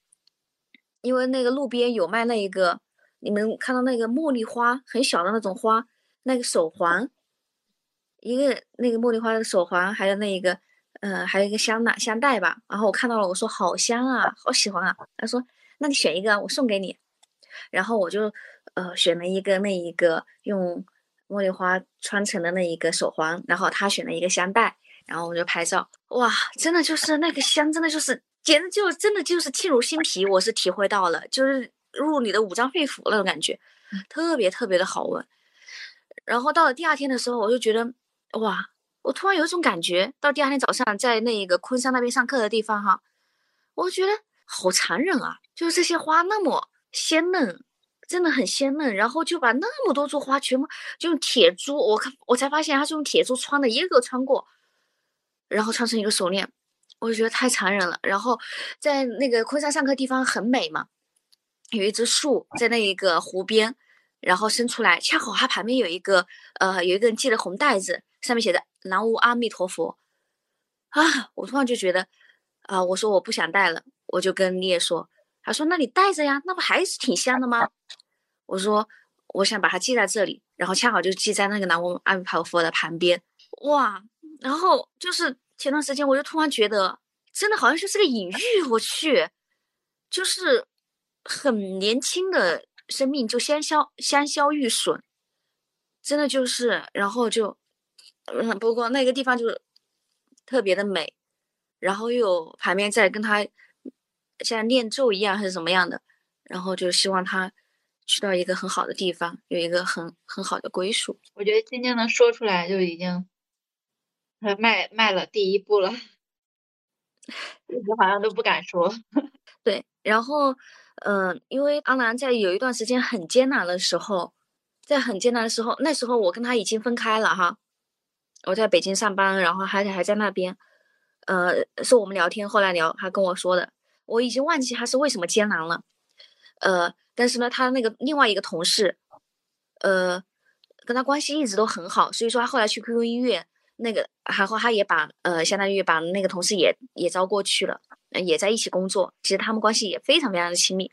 因为那个路边有卖那一个，你们看到那个茉莉花很小的那种花，那个手环，一个那个茉莉花的手环，还有那一个。嗯，还有一个香囊香袋吧，然后我看到了，我说好香啊，好喜欢啊。他说，那你选一个，我送给你。然后我就呃选了一个那一个用茉莉花穿成的那一个手环，然后他选了一个香袋，然后我就拍照。哇，真的就是那个香，真的就是简直就真的就是沁入心脾，我是体会到了，就是入你的五脏肺腑那种感觉，特别特别的好闻。然后到了第二天的时候，我就觉得哇。我突然有一种感觉，到第二天早上，在那个昆山那边上课的地方哈，我觉得好残忍啊！就是这些花那么鲜嫩，真的很鲜嫩，然后就把那么多株花全部就用铁珠，我看我才发现它是用铁珠穿的，一个个穿过，然后穿成一个手链，我就觉得太残忍了。然后在那个昆山上课地方很美嘛，有一只树在那一个湖边，然后伸出来，恰好它旁边有一个呃有一个人系着红带子，上面写着“南无阿弥陀佛”，啊，我突然就觉得。啊，我说我不想带了，我就跟聂说，他说那你带着呀，那不还是挺香的吗？我说我想把它系在这里，然后恰好就系在那个南无阿弥陀佛的旁边，哇，然后就是前段时间我就突然觉得，真的好像就是个隐喻，我去，就是很年轻的生命就香消香消玉损，真的就是，然后就，嗯，不过那个地方就特别的美。然后又有旁边在跟他像念咒一样还是怎么样的，然后就希望他去到一个很好的地方，有一个很很好的归属。我觉得今天能说出来就已经迈迈了第一步了，我好像都不敢说。*laughs* 对，然后嗯，因为阿兰在有一段时间很艰难的时候，在很艰难的时候，那时候我跟他已经分开了哈，我在北京上班，然后还还在那边。呃，是我们聊天，后来聊，他跟我说的，我已经忘记他是为什么艰难了。呃，但是呢，他那个另外一个同事，呃，跟他关系一直都很好，所以说他后来去 QQ 音乐，那个，然后他也把，呃，相当于把那个同事也也招过去了，也在一起工作，其实他们关系也非常非常的亲密。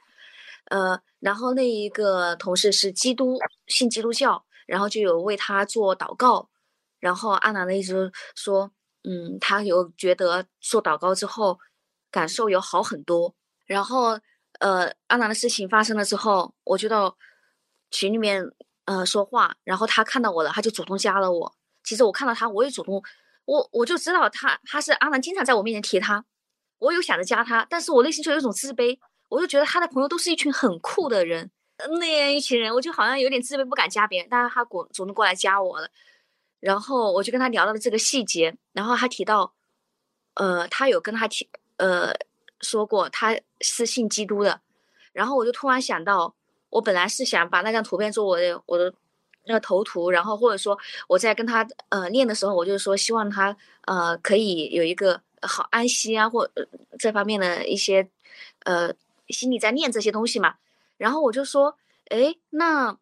呃，然后那一个同事是基督，信基督教，然后就有为他做祷告，然后阿南的意思说。嗯，他有觉得做祷告之后，感受有好很多。然后，呃，阿南的事情发生了之后，我就到群里面呃说话，然后他看到我了，他就主动加了我。其实我看到他，我也主动，我我就知道他他是阿南，经常在我面前提他，我有想着加他，但是我内心就有一种自卑，我就觉得他的朋友都是一群很酷的人，那样一群人，我就好像有点自卑，不敢加别人，但是他过主动过来加我了。然后我就跟他聊到了这个细节，然后他提到，呃，他有跟他提，呃，说过他是信基督的，然后我就突然想到，我本来是想把那张图片做我的我的那个头图，然后或者说我在跟他呃念的时候，我就说希望他呃可以有一个好安息啊，或这方面的一些呃心里在念这些东西嘛，然后我就说，哎，那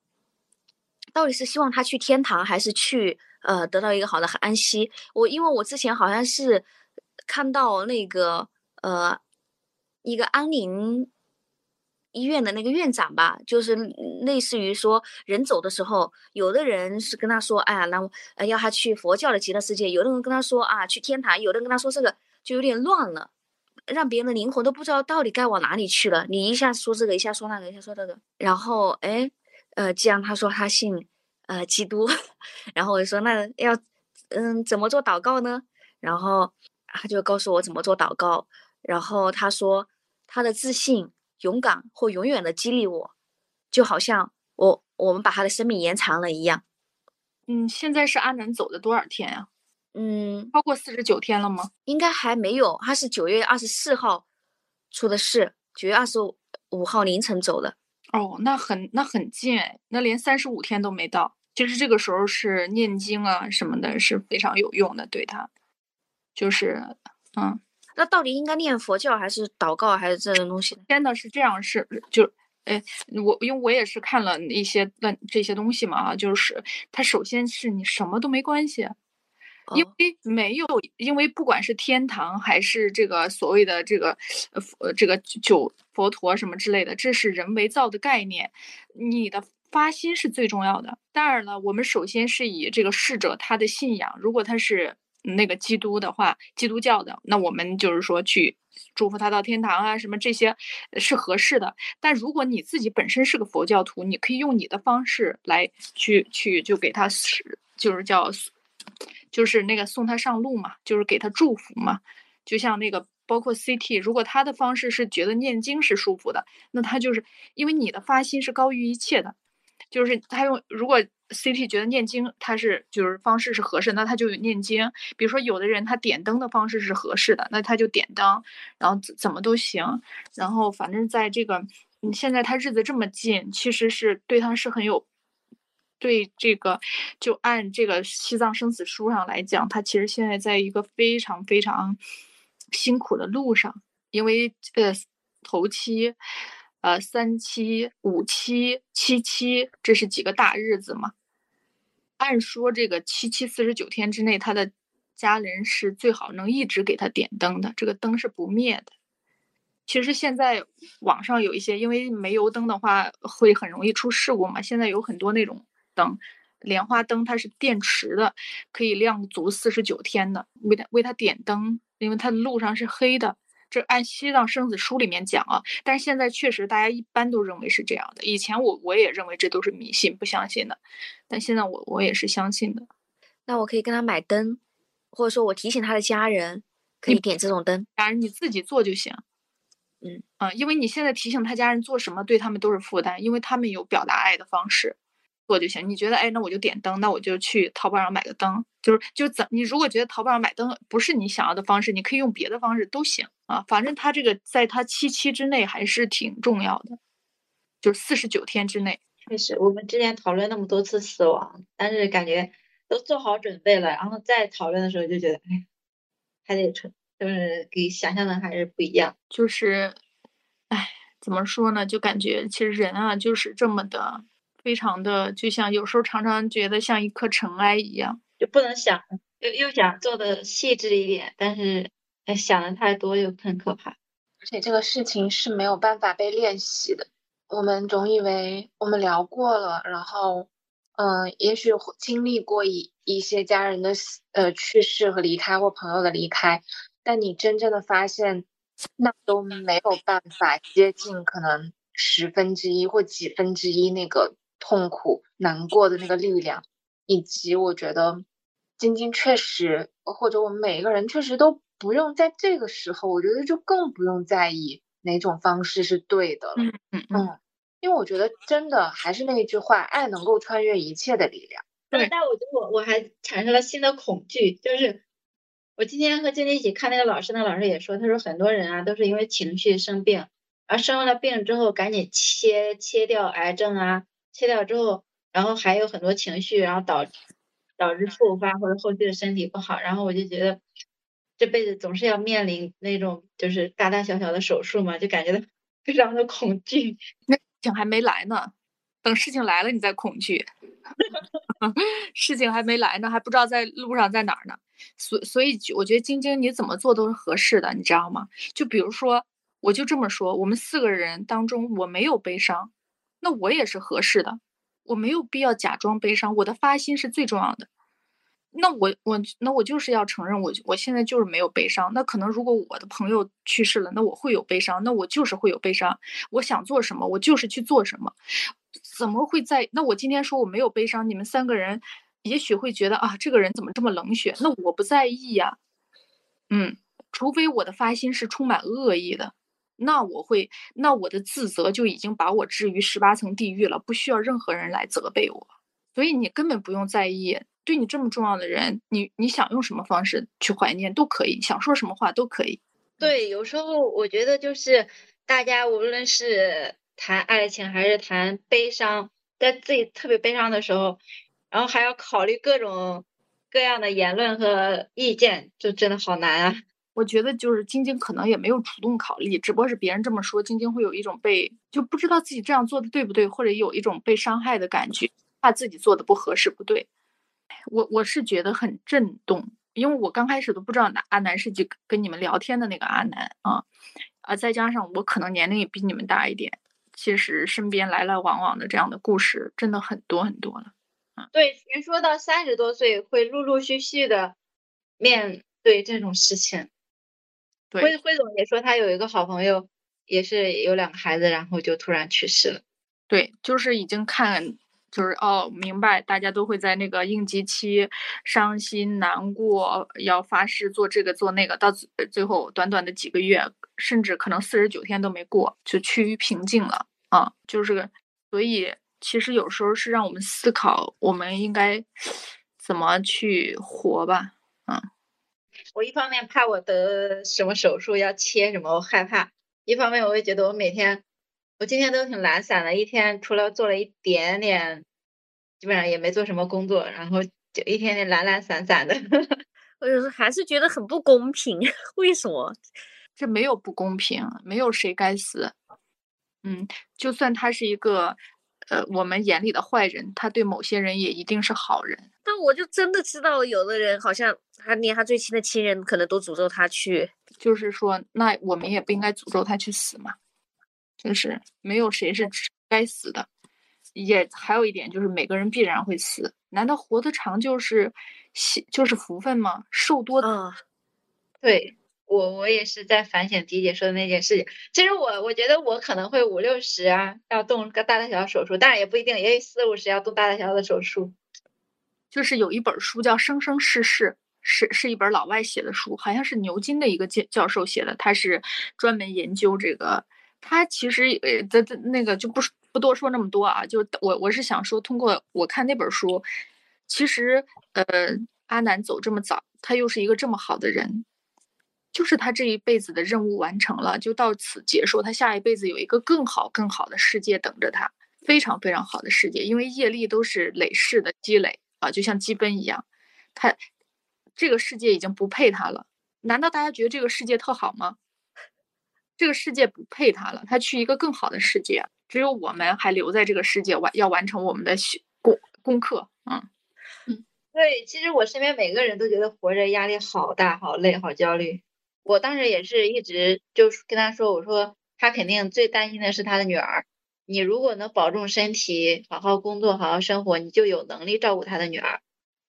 到底是希望他去天堂还是去？呃，得到一个好的安息。我因为我之前好像是看到那个呃一个安宁医院的那个院长吧，就是类似于说人走的时候，有的人是跟他说，哎呀，那呃要他去佛教的极乐世界；有的人跟他说啊去天堂；有的人跟他说这个就有点乱了，让别人的灵魂都不知道到底该往哪里去了。你一下说这个，一下说那个，一下说那个，然后哎呃，既然他说他信。呃，基督，*laughs* 然后我就说那要，嗯，怎么做祷告呢？然后他就告诉我怎么做祷告。然后他说他的自信、勇敢会永远的激励我，就好像我我们把他的生命延长了一样。嗯，现在是阿南走的多少天呀？嗯，超过四十九天了吗？应该还没有，他是九月二十四号出的事，九月二十五号凌晨走的。哦，那很那很近哎，那连三十五天都没到。其实这个时候是念经啊什么的，是非常有用的。对他，就是，嗯，那到底应该念佛教还是祷告还是这种东西？真的是这样是就，哎，我因为我也是看了一些那这些东西嘛啊，就是它首先是你什么都没关系。因为没有，因为不管是天堂还是这个所谓的这个，呃，这个九佛陀什么之类的，这是人为造的概念。你的发心是最重要的。当然了，我们首先是以这个逝者他的信仰，如果他是那个基督的话，基督教的，那我们就是说去祝福他到天堂啊，什么这些是合适的。但如果你自己本身是个佛教徒，你可以用你的方式来去去就给他是就是叫。就是那个送他上路嘛，就是给他祝福嘛，就像那个包括 CT，如果他的方式是觉得念经是舒服的，那他就是因为你的发心是高于一切的，就是他用如果 CT 觉得念经他是就是方式是合适，那他就念经。比如说有的人他点灯的方式是合适的，那他就点灯，然后怎怎么都行。然后反正在这个你现在他日子这么近，其实是对他是很有。对这个，就按这个西藏生死书上来讲，他其实现在在一个非常非常辛苦的路上，因为呃头七、呃三七、五七、七七，这是几个大日子嘛。按说这个七七四十九天之内，他的家人是最好能一直给他点灯的，这个灯是不灭的。其实现在网上有一些，因为煤油灯的话会很容易出事故嘛，现在有很多那种。灯，莲花灯它是电池的，可以亮足四十九天的。为它为它点灯，因为它的路上是黑的。这按西藏生死书里面讲啊，但是现在确实大家一般都认为是这样的。以前我我也认为这都是迷信，不相信的。但现在我我也是相信的。那我可以跟他买灯，或者说我提醒他的家人可以点这种灯。当然你自己做就行。嗯嗯，因为你现在提醒他家人做什么，对他们都是负担，因为他们有表达爱的方式。做就行，你觉得哎，那我就点灯，那我就去淘宝上买个灯，就是就怎你如果觉得淘宝上买灯不是你想要的方式，你可以用别的方式都行啊，反正它这个在它七七之内还是挺重要的，就是四十九天之内。确实，我们之前讨论那么多次死亡，但是感觉都做好准备了，然后再讨论的时候就觉得哎，还得成，就是给想象的还是不一样。就是，哎，怎么说呢？就感觉其实人啊，就是这么的。非常的，就像有时候常常觉得像一颗尘埃一样，就不能想，又又想做的细致一点，但是想的太多又很可怕。而且这个事情是没有办法被练习的。我们总以为我们聊过了，然后，嗯，也许经历过一一些家人的呃去世和离开，或朋友的离开，但你真正的发现，那都没有办法接近可能十分之一或几分之一那个。痛苦、难过的那个力量，以及我觉得晶晶确实，或者我们每一个人确实都不用在这个时候，我觉得就更不用在意哪种方式是对的了。嗯嗯嗯，因为我觉得真的还是那一句话，爱能够穿越一切的力量。对，但我觉得我我还产生了新的恐惧，就是我今天和晶晶一起看那个老师，那老师也说，他说很多人啊都是因为情绪生病，而生了病之后赶紧切切掉癌症啊。切掉之后，然后还有很多情绪，然后导导致复发或者后续的身体不好，然后我就觉得这辈子总是要面临那种就是大大小小的手术嘛，就感觉到非常的恐惧。*laughs* 那事情还没来呢，等事情来了你再恐惧。*laughs* 事情还没来呢，还不知道在路上在哪儿呢。所所以，我觉得晶晶你怎么做都是合适的，你知道吗？就比如说，我就这么说，我们四个人当中我没有悲伤。那我也是合适的，我没有必要假装悲伤，我的发心是最重要的。那我我那我就是要承认，我我现在就是没有悲伤。那可能如果我的朋友去世了，那我会有悲伤，那我就是会有悲伤。我想做什么，我就是去做什么。怎么会在？那我今天说我没有悲伤，你们三个人也许会觉得啊，这个人怎么这么冷血？那我不在意呀。嗯，除非我的发心是充满恶意的。那我会，那我的自责就已经把我置于十八层地狱了，不需要任何人来责备我，所以你根本不用在意。对你这么重要的人，你你想用什么方式去怀念都可以，想说什么话都可以。对，有时候我觉得就是大家无论是谈爱情还是谈悲伤，在自己特别悲伤的时候，然后还要考虑各种各样的言论和意见，就真的好难啊。我觉得就是晶晶可能也没有主动考虑，只不过是别人这么说，晶晶会有一种被就不知道自己这样做的对不对，或者有一种被伤害的感觉，怕自己做的不合适不对。我我是觉得很震动，因为我刚开始都不知道哪阿南是就跟你们聊天的那个阿南啊啊，再加上我可能年龄也比你们大一点，其实身边来来往往的这样的故事真的很多很多了。嗯，对，人说到三十多岁会陆陆续续的面对这种事情。辉辉总也说他有一个好朋友，也是有两个孩子，然后就突然去世了。对，就是已经看，就是哦，明白，大家都会在那个应急期伤心难过，要发誓做这个做那个，到最后短短的几个月，甚至可能四十九天都没过，就趋于平静了啊。就是个，所以其实有时候是让我们思考，我们应该怎么去活吧。嗯，我一方面怕我得什么手术要切什么，我害怕；一方面我也觉得我每天，我今天都挺懒散的，一天除了做了一点点，基本上也没做什么工作，然后就一天天懒懒散散的。*laughs* 我有时候还是觉得很不公平，为什么？这没有不公平，没有谁该死。嗯，就算他是一个，呃，我们眼里的坏人，他对某些人也一定是好人。但我就真的知道，有的人好像他连他最亲的亲人可能都诅咒他去。就是说，那我们也不应该诅咒他去死嘛。就是没有谁是该死的，也还有一点就是每个人必然会死。难道活得长就是喜就是福分吗？寿多啊，对。我我也是在反省迪姐说的那件事情。其实我我觉得我可能会五六十啊，要动个大大小小手术，当然也不一定，也有四五十要动大大小小的手术。就是有一本书叫《生生世世》，是是一本老外写的书，好像是牛津的一个教教授写的，他是专门研究这个。他其实呃，的的那个就不不多说那么多啊，就我我是想说，通过我看那本书，其实呃，阿南走这么早，他又是一个这么好的人。就是他这一辈子的任务完成了，就到此结束。他下一辈子有一个更好、更好的世界等着他，非常非常好的世界。因为业力都是累世的积累啊，就像积分一样。他这个世界已经不配他了。难道大家觉得这个世界特好吗？这个世界不配他了，他去一个更好的世界。只有我们还留在这个世界完，要完成我们的功功课。嗯嗯，对，其实我身边每个人都觉得活着压力好大、好累、好焦虑。我当时也是一直就跟他说，我说他肯定最担心的是他的女儿。你如果能保重身体，好好工作，好好生活，你就有能力照顾他的女儿。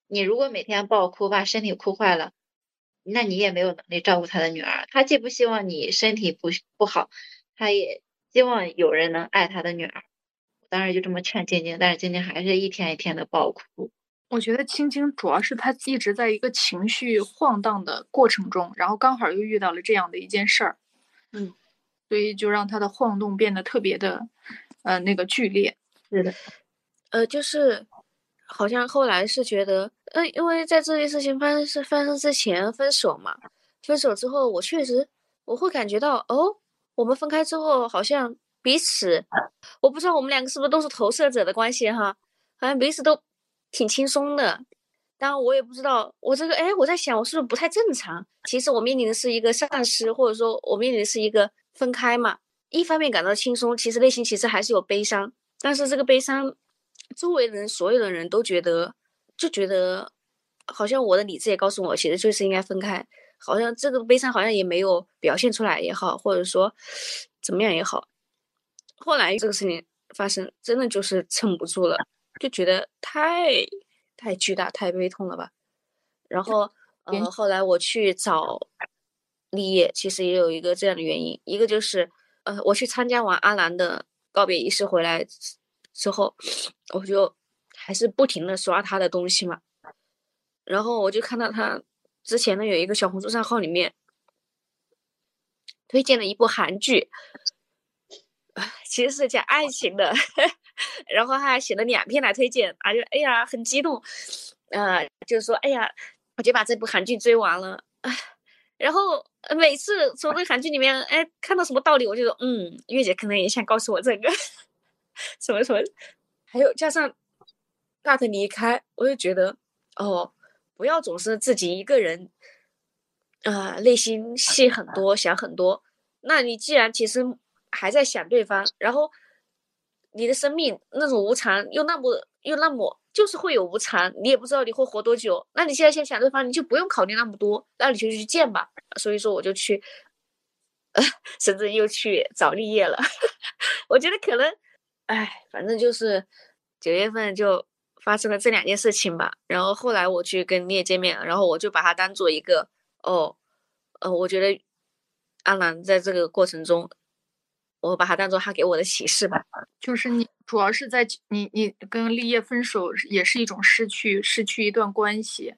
你如果每天暴哭，把身体哭坏了，那你也没有能力照顾他的女儿。他既不希望你身体不不好，他也希望有人能爱他的女儿。当时就这么劝晶晶，但是晶晶还是一天一天的暴哭。我觉得青青主要是他一直在一个情绪晃荡的过程中，然后刚好又遇到了这样的一件事儿，嗯，所以就让他的晃动变得特别的，呃，那个剧烈。是的，呃，就是好像后来是觉得，呃，因为在这件事情发生是发生之前分手嘛，分手之后我确实我会感觉到，哦，我们分开之后好像彼此，我不知道我们两个是不是都是投射者的关系哈，好像彼此都。挺轻松的，当然我也不知道，我这个哎，我在想我是不是不太正常？其实我面临的是一个丧失，或者说我面临的是一个分开嘛。一方面感到轻松，其实内心其实还是有悲伤，但是这个悲伤，周围人所有的人都觉得，就觉得好像我的理智也告诉我，其实就是应该分开。好像这个悲伤好像也没有表现出来也好，或者说怎么样也好。后来这个事情发生，真的就是撑不住了。就觉得太太巨大、太悲痛了吧。然后，呃，后来我去找立业，其实也有一个这样的原因。一个就是，呃，我去参加完阿兰的告别仪式回来之后，我就还是不停的刷他的东西嘛。然后我就看到他之前呢有一个小红书账号里面推荐了一部韩剧，*laughs* 其实是讲爱情的。然后他还写了两篇来推荐，啊，就哎呀很激动，呃，就是说哎呀，我就把这部韩剧追完了，然后每次从这韩剧里面哎看到什么道理，我就说嗯，月姐可能也想告诉我这个 *laughs* 什么什么，还有加上大特离开，我就觉得哦，不要总是自己一个人，啊，内心戏很多，想很多，那你既然其实还在想对方，然后。你的生命那种无常，又那么又那么，就是会有无常，你也不知道你会活多久。那你现在先想对方，你就不用考虑那么多，那你就去见吧。所以说，我就去，*laughs* 甚至又去找立业了。*laughs* 我觉得可能，哎，反正就是九月份就发生了这两件事情吧。然后后来我去跟立业见面，然后我就把他当做一个，哦，呃，我觉得阿兰在这个过程中。我把它当做他给我的启示吧，就是你主要是在你你跟立业分手也是一种失去，失去一段关系，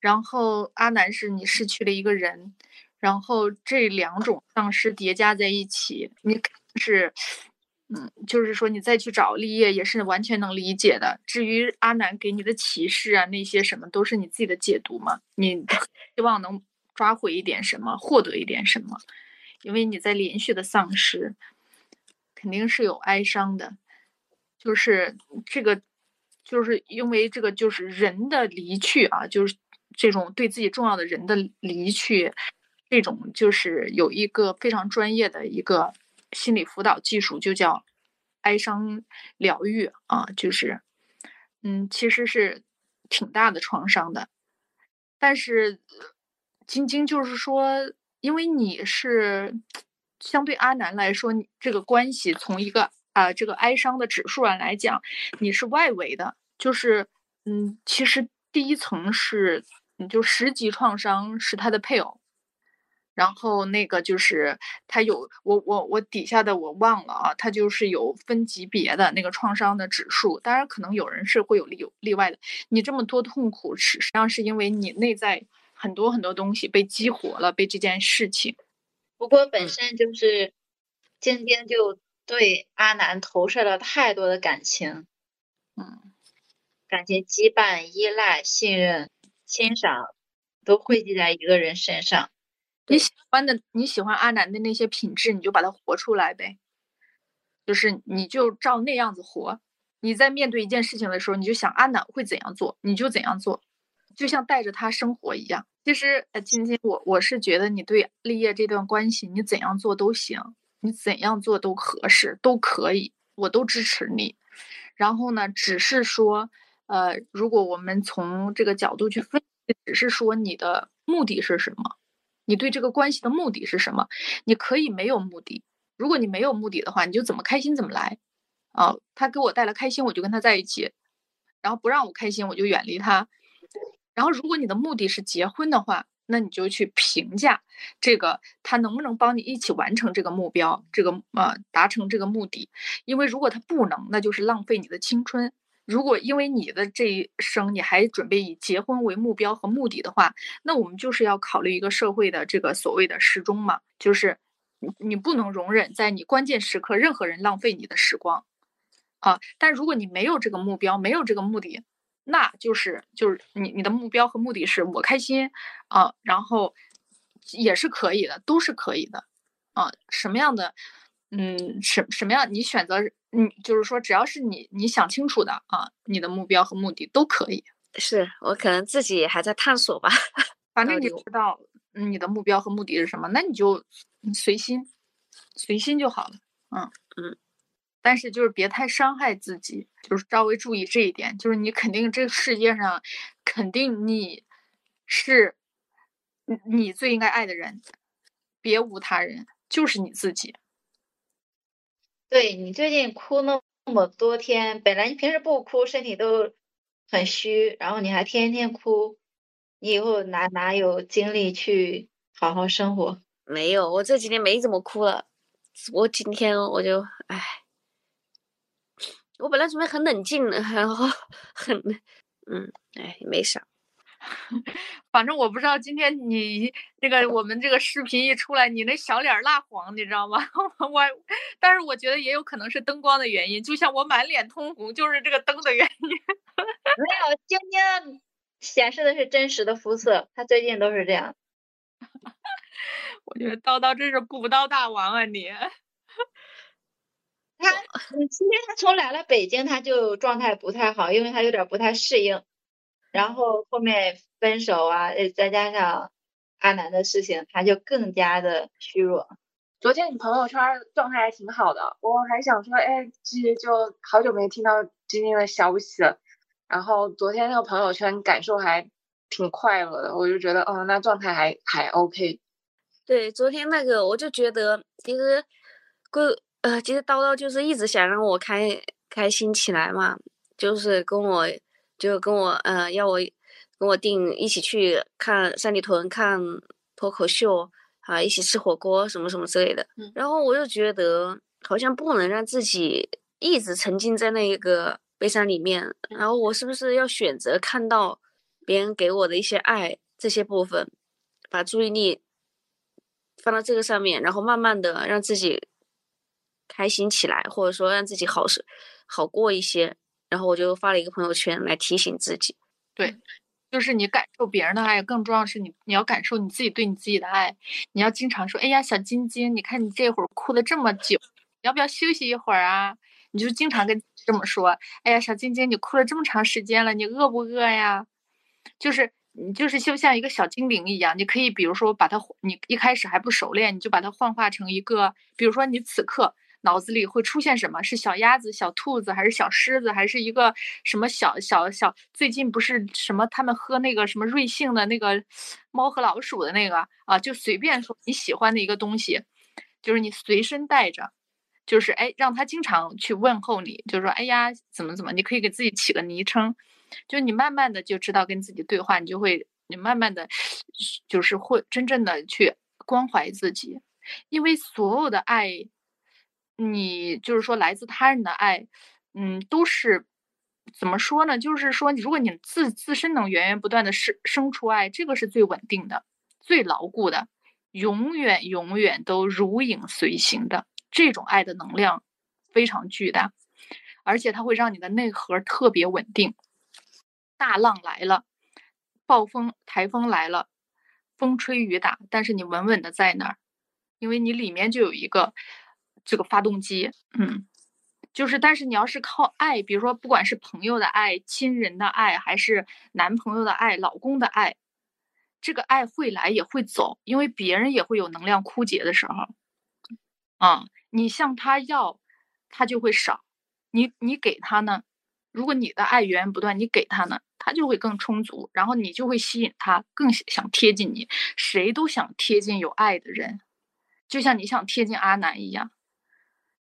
然后阿南是你失去了一个人，然后这两种丧失叠加在一起，你是嗯，就是说你再去找立业也是完全能理解的。至于阿南给你的启示啊，那些什么都是你自己的解读嘛。你希望能抓回一点什么，获得一点什么，因为你在连续的丧失，肯定是有哀伤的。就是这个，就是因为这个，就是人的离去啊，就是这种对自己重要的人的离去，这种就是有一个非常专业的一个。心理辅导技术就叫哀伤疗愈啊，就是，嗯，其实是挺大的创伤的。但是晶晶就是说，因为你是相对阿南来说，这个关系从一个啊这个哀伤的指数上来讲，你是外围的，就是嗯，其实第一层是你就十级创伤是他的配偶。然后那个就是他有我我我底下的我忘了啊，他就是有分级别的那个创伤的指数，当然可能有人是会有例例外的。你这么多痛苦，实际上是因为你内在很多很多东西被激活了，被这件事情。不过本身就是晶晶就对阿南投射了太多的感情，嗯，感情羁绊、依赖、信任、欣赏，都汇集在一个人身上。你喜欢的你喜欢阿南的那些品质，你就把它活出来呗。就是你就照那样子活。你在面对一件事情的时候，你就想阿南会怎样做，你就怎样做，就像带着他生活一样。其实，呃，今天我我是觉得你对立业这段关系，你怎样做都行，你怎样做都合适，都可以，我都支持你。然后呢，只是说，呃，如果我们从这个角度去分析，只是说你的目的是什么？你对这个关系的目的是什么？你可以没有目的。如果你没有目的的话，你就怎么开心怎么来。啊，他给我带来开心，我就跟他在一起；然后不让我开心，我就远离他。然后，如果你的目的是结婚的话，那你就去评价这个他能不能帮你一起完成这个目标，这个呃达成这个目的。因为如果他不能，那就是浪费你的青春。如果因为你的这一生你还准备以结婚为目标和目的的话，那我们就是要考虑一个社会的这个所谓的时钟嘛，就是你不能容忍在你关键时刻任何人浪费你的时光，啊！但如果你没有这个目标，没有这个目的，那就是就是你你的目标和目的是我开心啊，然后也是可以的，都是可以的，啊，什么样的？嗯，什什么样？你选择，嗯，就是说，只要是你你想清楚的啊，你的目标和目的都可以。是我可能自己还在探索吧，反正你知道你的目标和目的是什么，那你就随心，随心就好了。嗯嗯，但是就是别太伤害自己，就是稍微注意这一点。就是你肯定这个世界上，肯定你是你你最应该爱的人，别无他人，就是你自己。对你最近哭那么多天，本来你平时不哭，身体都很虚，然后你还天天哭，你以后哪哪有精力去好好生活？没有，我这几天没怎么哭了。我今天我就唉，我本来准备很冷静的，然后很嗯，哎，没啥。*laughs* 反正我不知道今天你这个我们这个视频一出来，你那小脸蜡黄，你知道吗？*laughs* 我，但是我觉得也有可能是灯光的原因，就像我满脸通红，就是这个灯的原因。*laughs* 没有，今天显示的是真实的肤色，他最近都是这样。我觉得叨叨真是古刀大王啊你。他，今天他从来了北京他就状态不太好，因为他有点不太适应。然后后面分手啊，再加上阿南的事情，他就更加的虚弱。昨天你朋友圈状态还挺好的，我还想说，哎，其实就好久没听到晶晶的消息了。然后昨天那个朋友圈感受还挺快乐的，我就觉得，哦，那状态还还 OK。对，昨天那个我就觉得，其实，个呃，其实叨叨就是一直想让我开开心起来嘛，就是跟我。就跟我，呃，要我跟我定一起去看三里屯看脱口秀啊，一起吃火锅什么什么之类的。然后我又觉得好像不能让自己一直沉浸在那一个悲伤里面。然后我是不是要选择看到别人给我的一些爱这些部分，把注意力放到这个上面，然后慢慢的让自己开心起来，或者说让自己好是好过一些。然后我就发了一个朋友圈来提醒自己。对，就是你感受别人的爱，更重要是你你要感受你自己对你自己的爱。你要经常说：“哎呀，小晶晶，你看你这会儿哭了这么久，要不要休息一会儿啊？”你就经常跟这么说：“哎呀，小晶晶，你哭了这么长时间了，你饿不饿呀？”就是你就是就像一个小精灵一样，你可以比如说把它，你一开始还不熟练，你就把它幻化成一个，比如说你此刻。脑子里会出现什么？是小鸭子、小兔子，还是小狮子，还是一个什么小小小？最近不是什么他们喝那个什么瑞幸的那个猫和老鼠的那个啊？就随便说你喜欢的一个东西，就是你随身带着，就是哎，让他经常去问候你，就说哎呀怎么怎么，你可以给自己起个昵称，就你慢慢的就知道跟自己对话，你就会你慢慢的，就是会真正的去关怀自己，因为所有的爱。你就是说，来自他人的爱，嗯，都是怎么说呢？就是说，如果你自自身能源源不断的生生出爱，这个是最稳定的、最牢固的，永远永远都如影随形的。这种爱的能量非常巨大，而且它会让你的内核特别稳定。大浪来了，暴风、台风来了，风吹雨打，但是你稳稳的在那儿，因为你里面就有一个。这个发动机，嗯，就是，但是你要是靠爱，比如说，不管是朋友的爱、亲人的爱，还是男朋友的爱、老公的爱，这个爱会来也会走，因为别人也会有能量枯竭的时候。啊，你向他要，他就会少；你你给他呢，如果你的爱源源不断，你给他呢，他就会更充足，然后你就会吸引他更想贴近你。谁都想贴近有爱的人，就像你想贴近阿南一样。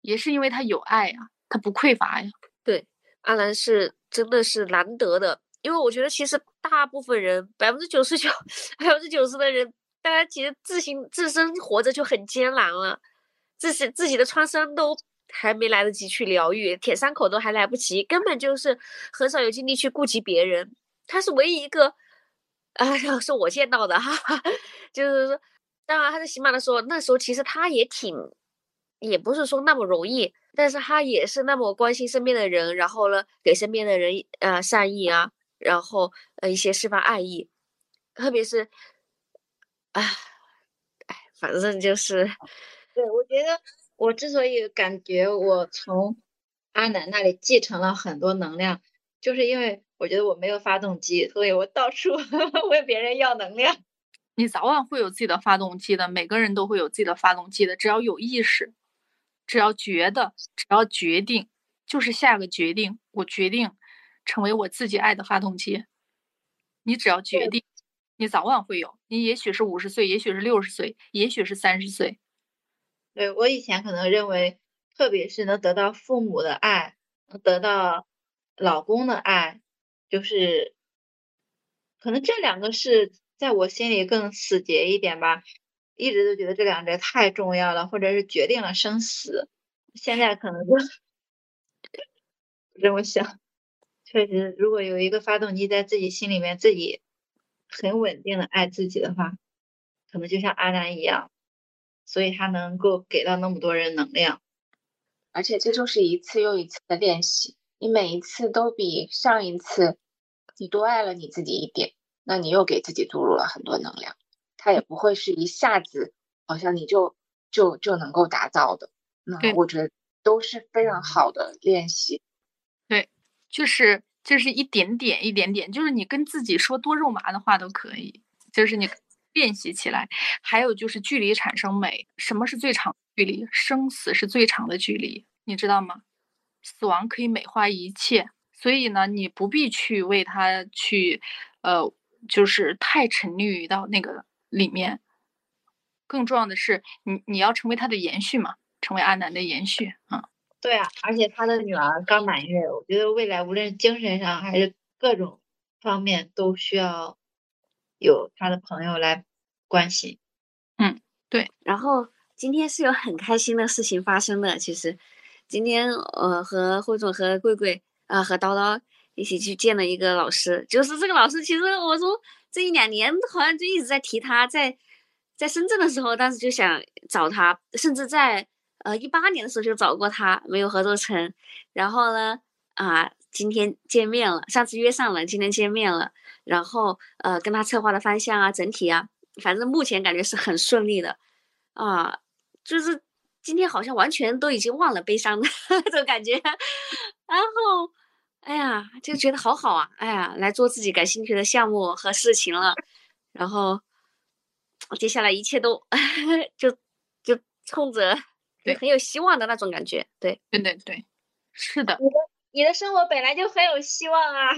也是因为他有爱呀，他不匮乏呀。对，阿兰是真的是难得的，因为我觉得其实大部分人百分之九十九、百分之九十的人，大家其实自行自身活着就很艰难了，自己自己的创伤都还没来得及去疗愈，舔伤口都还来不及，根本就是很少有精力去顾及别人。他是唯一一个，哎呀，是我见到的哈，*laughs* 就是说，当然他在喜马的时候，那时候其实他也挺。也不是说那么容易，但是他也是那么关心身边的人，然后呢，给身边的人呃善意啊，然后呃一些释放爱意，特别是，哎，哎，反正就是，对我觉得我之所以感觉我从阿南那里继承了很多能量，就是因为我觉得我没有发动机，所以我到处 *laughs* 问别人要能量。你早晚会有自己的发动机的，每个人都会有自己的发动机的，只要有意识。只要觉得，只要决定，就是下个决定。我决定成为我自己爱的发动机。你只要决定，你早晚会有。你也许是五十岁，也许是六十岁，也许是三十岁。对我以前可能认为，特别是能得到父母的爱，能得到老公的爱，就是可能这两个是在我心里更死结一点吧。一直都觉得这两者太重要了，或者是决定了生死。现在可能就不这么想。确实，如果有一个发动机在自己心里面，自己很稳定的爱自己的话，可能就像阿南一样，所以他能够给到那么多人能量。而且这就是一次又一次的练习，你每一次都比上一次你多爱了你自己一点，那你又给自己注入了很多能量。它也不会是一下子，好像你就就就能够达到的。那我觉得都是非常好的练习。对，就是就是一点点一点点，就是你跟自己说多肉麻的话都可以，就是你 *laughs* 练习起来。还有就是距离产生美，什么是最长距离？生死是最长的距离，你知道吗？死亡可以美化一切，所以呢，你不必去为他去，呃，就是太沉溺于到那个。里面，更重要的是，你你要成为他的延续嘛，成为阿南的延续啊。对啊，而且他的女儿刚满月，我觉得未来无论是精神上还是各种方面，都需要有他的朋友来关心。嗯，对。然后今天是有很开心的事情发生的，其实今天我和慧总和贵贵啊和叨叨一起去见了一个老师，就是这个老师，其实我从。这一两年好像就一直在提他，在在深圳的时候，当时就想找他，甚至在呃，一八年的时候就找过他，没有合作成。然后呢，啊，今天见面了，上次约上了，今天见面了。然后呃，跟他策划的方向啊，整体啊，反正目前感觉是很顺利的，啊，就是今天好像完全都已经忘了悲伤的 *laughs* 这种感觉。然后，哎呀，就觉得好好啊，哎呀，来做自己感兴趣的项目和事情了。然后接下来一切都 *laughs* 就就冲着。对，很有希望的那种感觉。对，对对对，是的。你的你的生活本来就很有希望啊，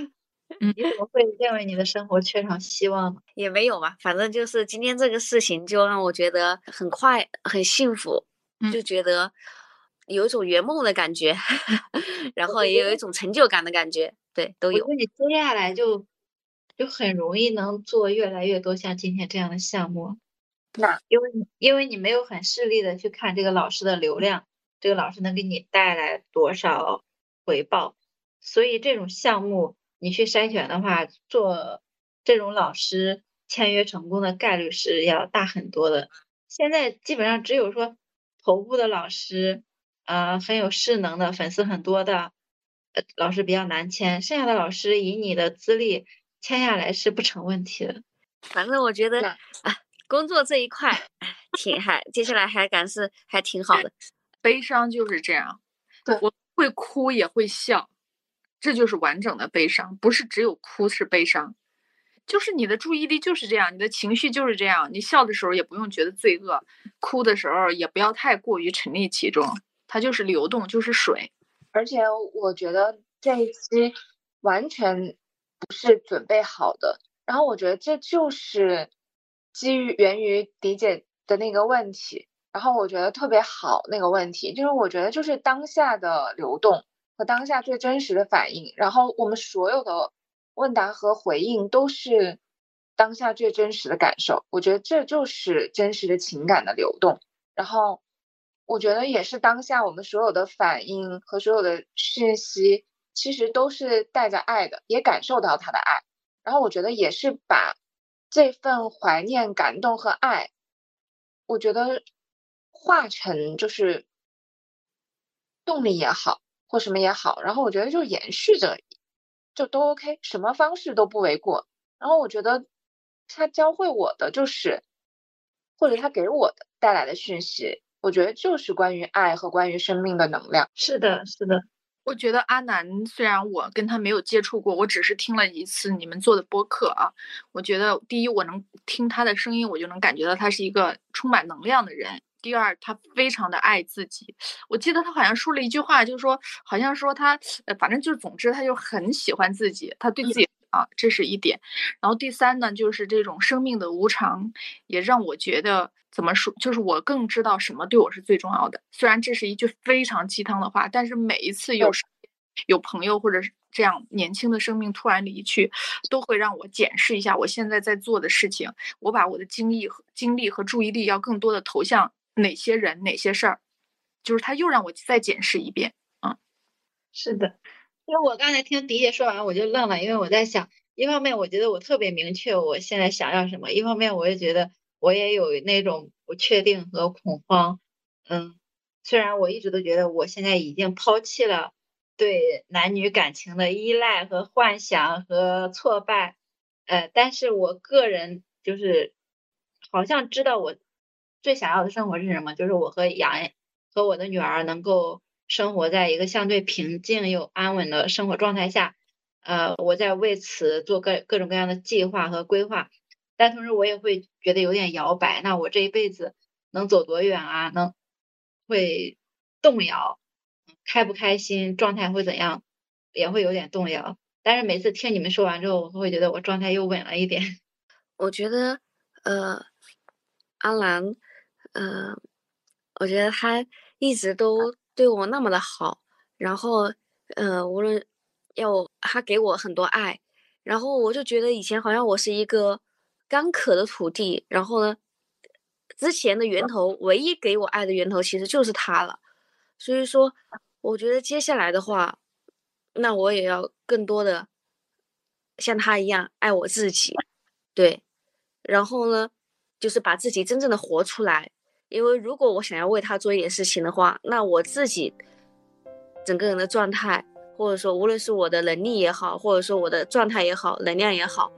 嗯，你怎么会认为你的生活缺少希望呢？也没有吧，反正就是今天这个事情就让我觉得很快很幸福，就觉得有一种圆梦的感觉，*laughs* 然后也有一种成就感的感觉。对，都有。我你接下来就就很容易能做越来越多像今天这样的项目。那因为因为你没有很势利的去看这个老师的流量，这个老师能给你带来多少回报，所以这种项目你去筛选的话，做这种老师签约成功的概率是要大很多的。现在基本上只有说头部的老师，呃，很有势能的粉丝很多的呃老师比较难签，剩下的老师以你的资历签下来是不成问题的。反正我觉得啊。工作这一块，挺还，接下来还感是还挺好的。*laughs* 悲伤就是这样，对，我会哭也会笑，这就是完整的悲伤，不是只有哭是悲伤，就是你的注意力就是这样，你的情绪就是这样。你笑的时候也不用觉得罪恶，哭的时候也不要太过于沉溺其中，它就是流动，就是水。而且我觉得这一期完全不是准备好的，然后我觉得这就是。基于源于迪姐的那个问题，然后我觉得特别好。那个问题就是，我觉得就是当下的流动和当下最真实的反应，然后我们所有的问答和回应都是当下最真实的感受。我觉得这就是真实的情感的流动。然后我觉得也是当下我们所有的反应和所有的讯息，其实都是带着爱的，也感受到他的爱。然后我觉得也是把。这份怀念、感动和爱，我觉得化成就是动力也好，或什么也好，然后我觉得就延续着，就都 OK，什么方式都不为过。然后我觉得他教会我的就是，或者他给我的带来的讯息，我觉得就是关于爱和关于生命的能量。是的，是的。我觉得阿南虽然我跟他没有接触过，我只是听了一次你们做的播客啊。我觉得第一，我能听他的声音，我就能感觉到他是一个充满能量的人。第二，他非常的爱自己。我记得他好像说了一句话，就是说，好像说他，呃，反正就是，总之他就很喜欢自己，他对自己啊，这是一点。然后第三呢，就是这种生命的无常，也让我觉得。怎么说？就是我更知道什么对我是最重要的。虽然这是一句非常鸡汤的话，但是每一次有有朋友或者是这样年轻的生命突然离去，都会让我检视一下我现在在做的事情。我把我的精力和精力和注意力要更多的投向哪些人、哪些事儿，就是他又让我再检视一遍。嗯，是的，因为我刚才听迪姐说完，我就愣了，因为我在想，一方面我觉得我特别明确我现在想要什么，一方面我也觉得。我也有那种不确定和恐慌，嗯，虽然我一直都觉得我现在已经抛弃了对男女感情的依赖和幻想和挫败，呃，但是我个人就是好像知道我最想要的生活是什么，就是我和杨和我的女儿能够生活在一个相对平静又安稳的生活状态下，呃，我在为此做各各种各样的计划和规划。但同时，我也会觉得有点摇摆。那我这一辈子能走多远啊？能会动摇，开不开心，状态会怎样，也会有点动摇。但是每次听你们说完之后，我会觉得我状态又稳了一点。*laughs* 我觉得，呃，阿兰，呃，我觉得他一直都对我那么的好，然后，呃，无论要他给我很多爱，然后我就觉得以前好像我是一个。干渴的土地，然后呢，之前的源头，唯一给我爱的源头其实就是他了。所以说，我觉得接下来的话，那我也要更多的像他一样爱我自己，对。然后呢，就是把自己真正的活出来，因为如果我想要为他做一点事情的话，那我自己整个人的状态，或者说无论是我的能力也好，或者说我的状态也好，能量也好，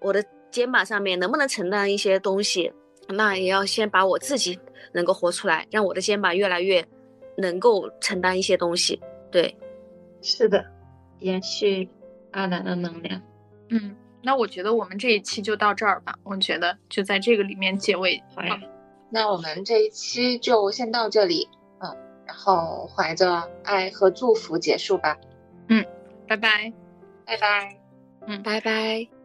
我的肩膀上面能不能承担一些东西，那也要先把我自己能够活出来，让我的肩膀越来越能够承担一些东西。对，是的，延续阿兰的能量。嗯，那我觉得我们这一期就到这儿吧。我觉得就在这个里面结尾。好呀。那我们这一期就先到这里，嗯，然后怀着爱和祝福结束吧。嗯，拜拜，拜拜，嗯，拜拜。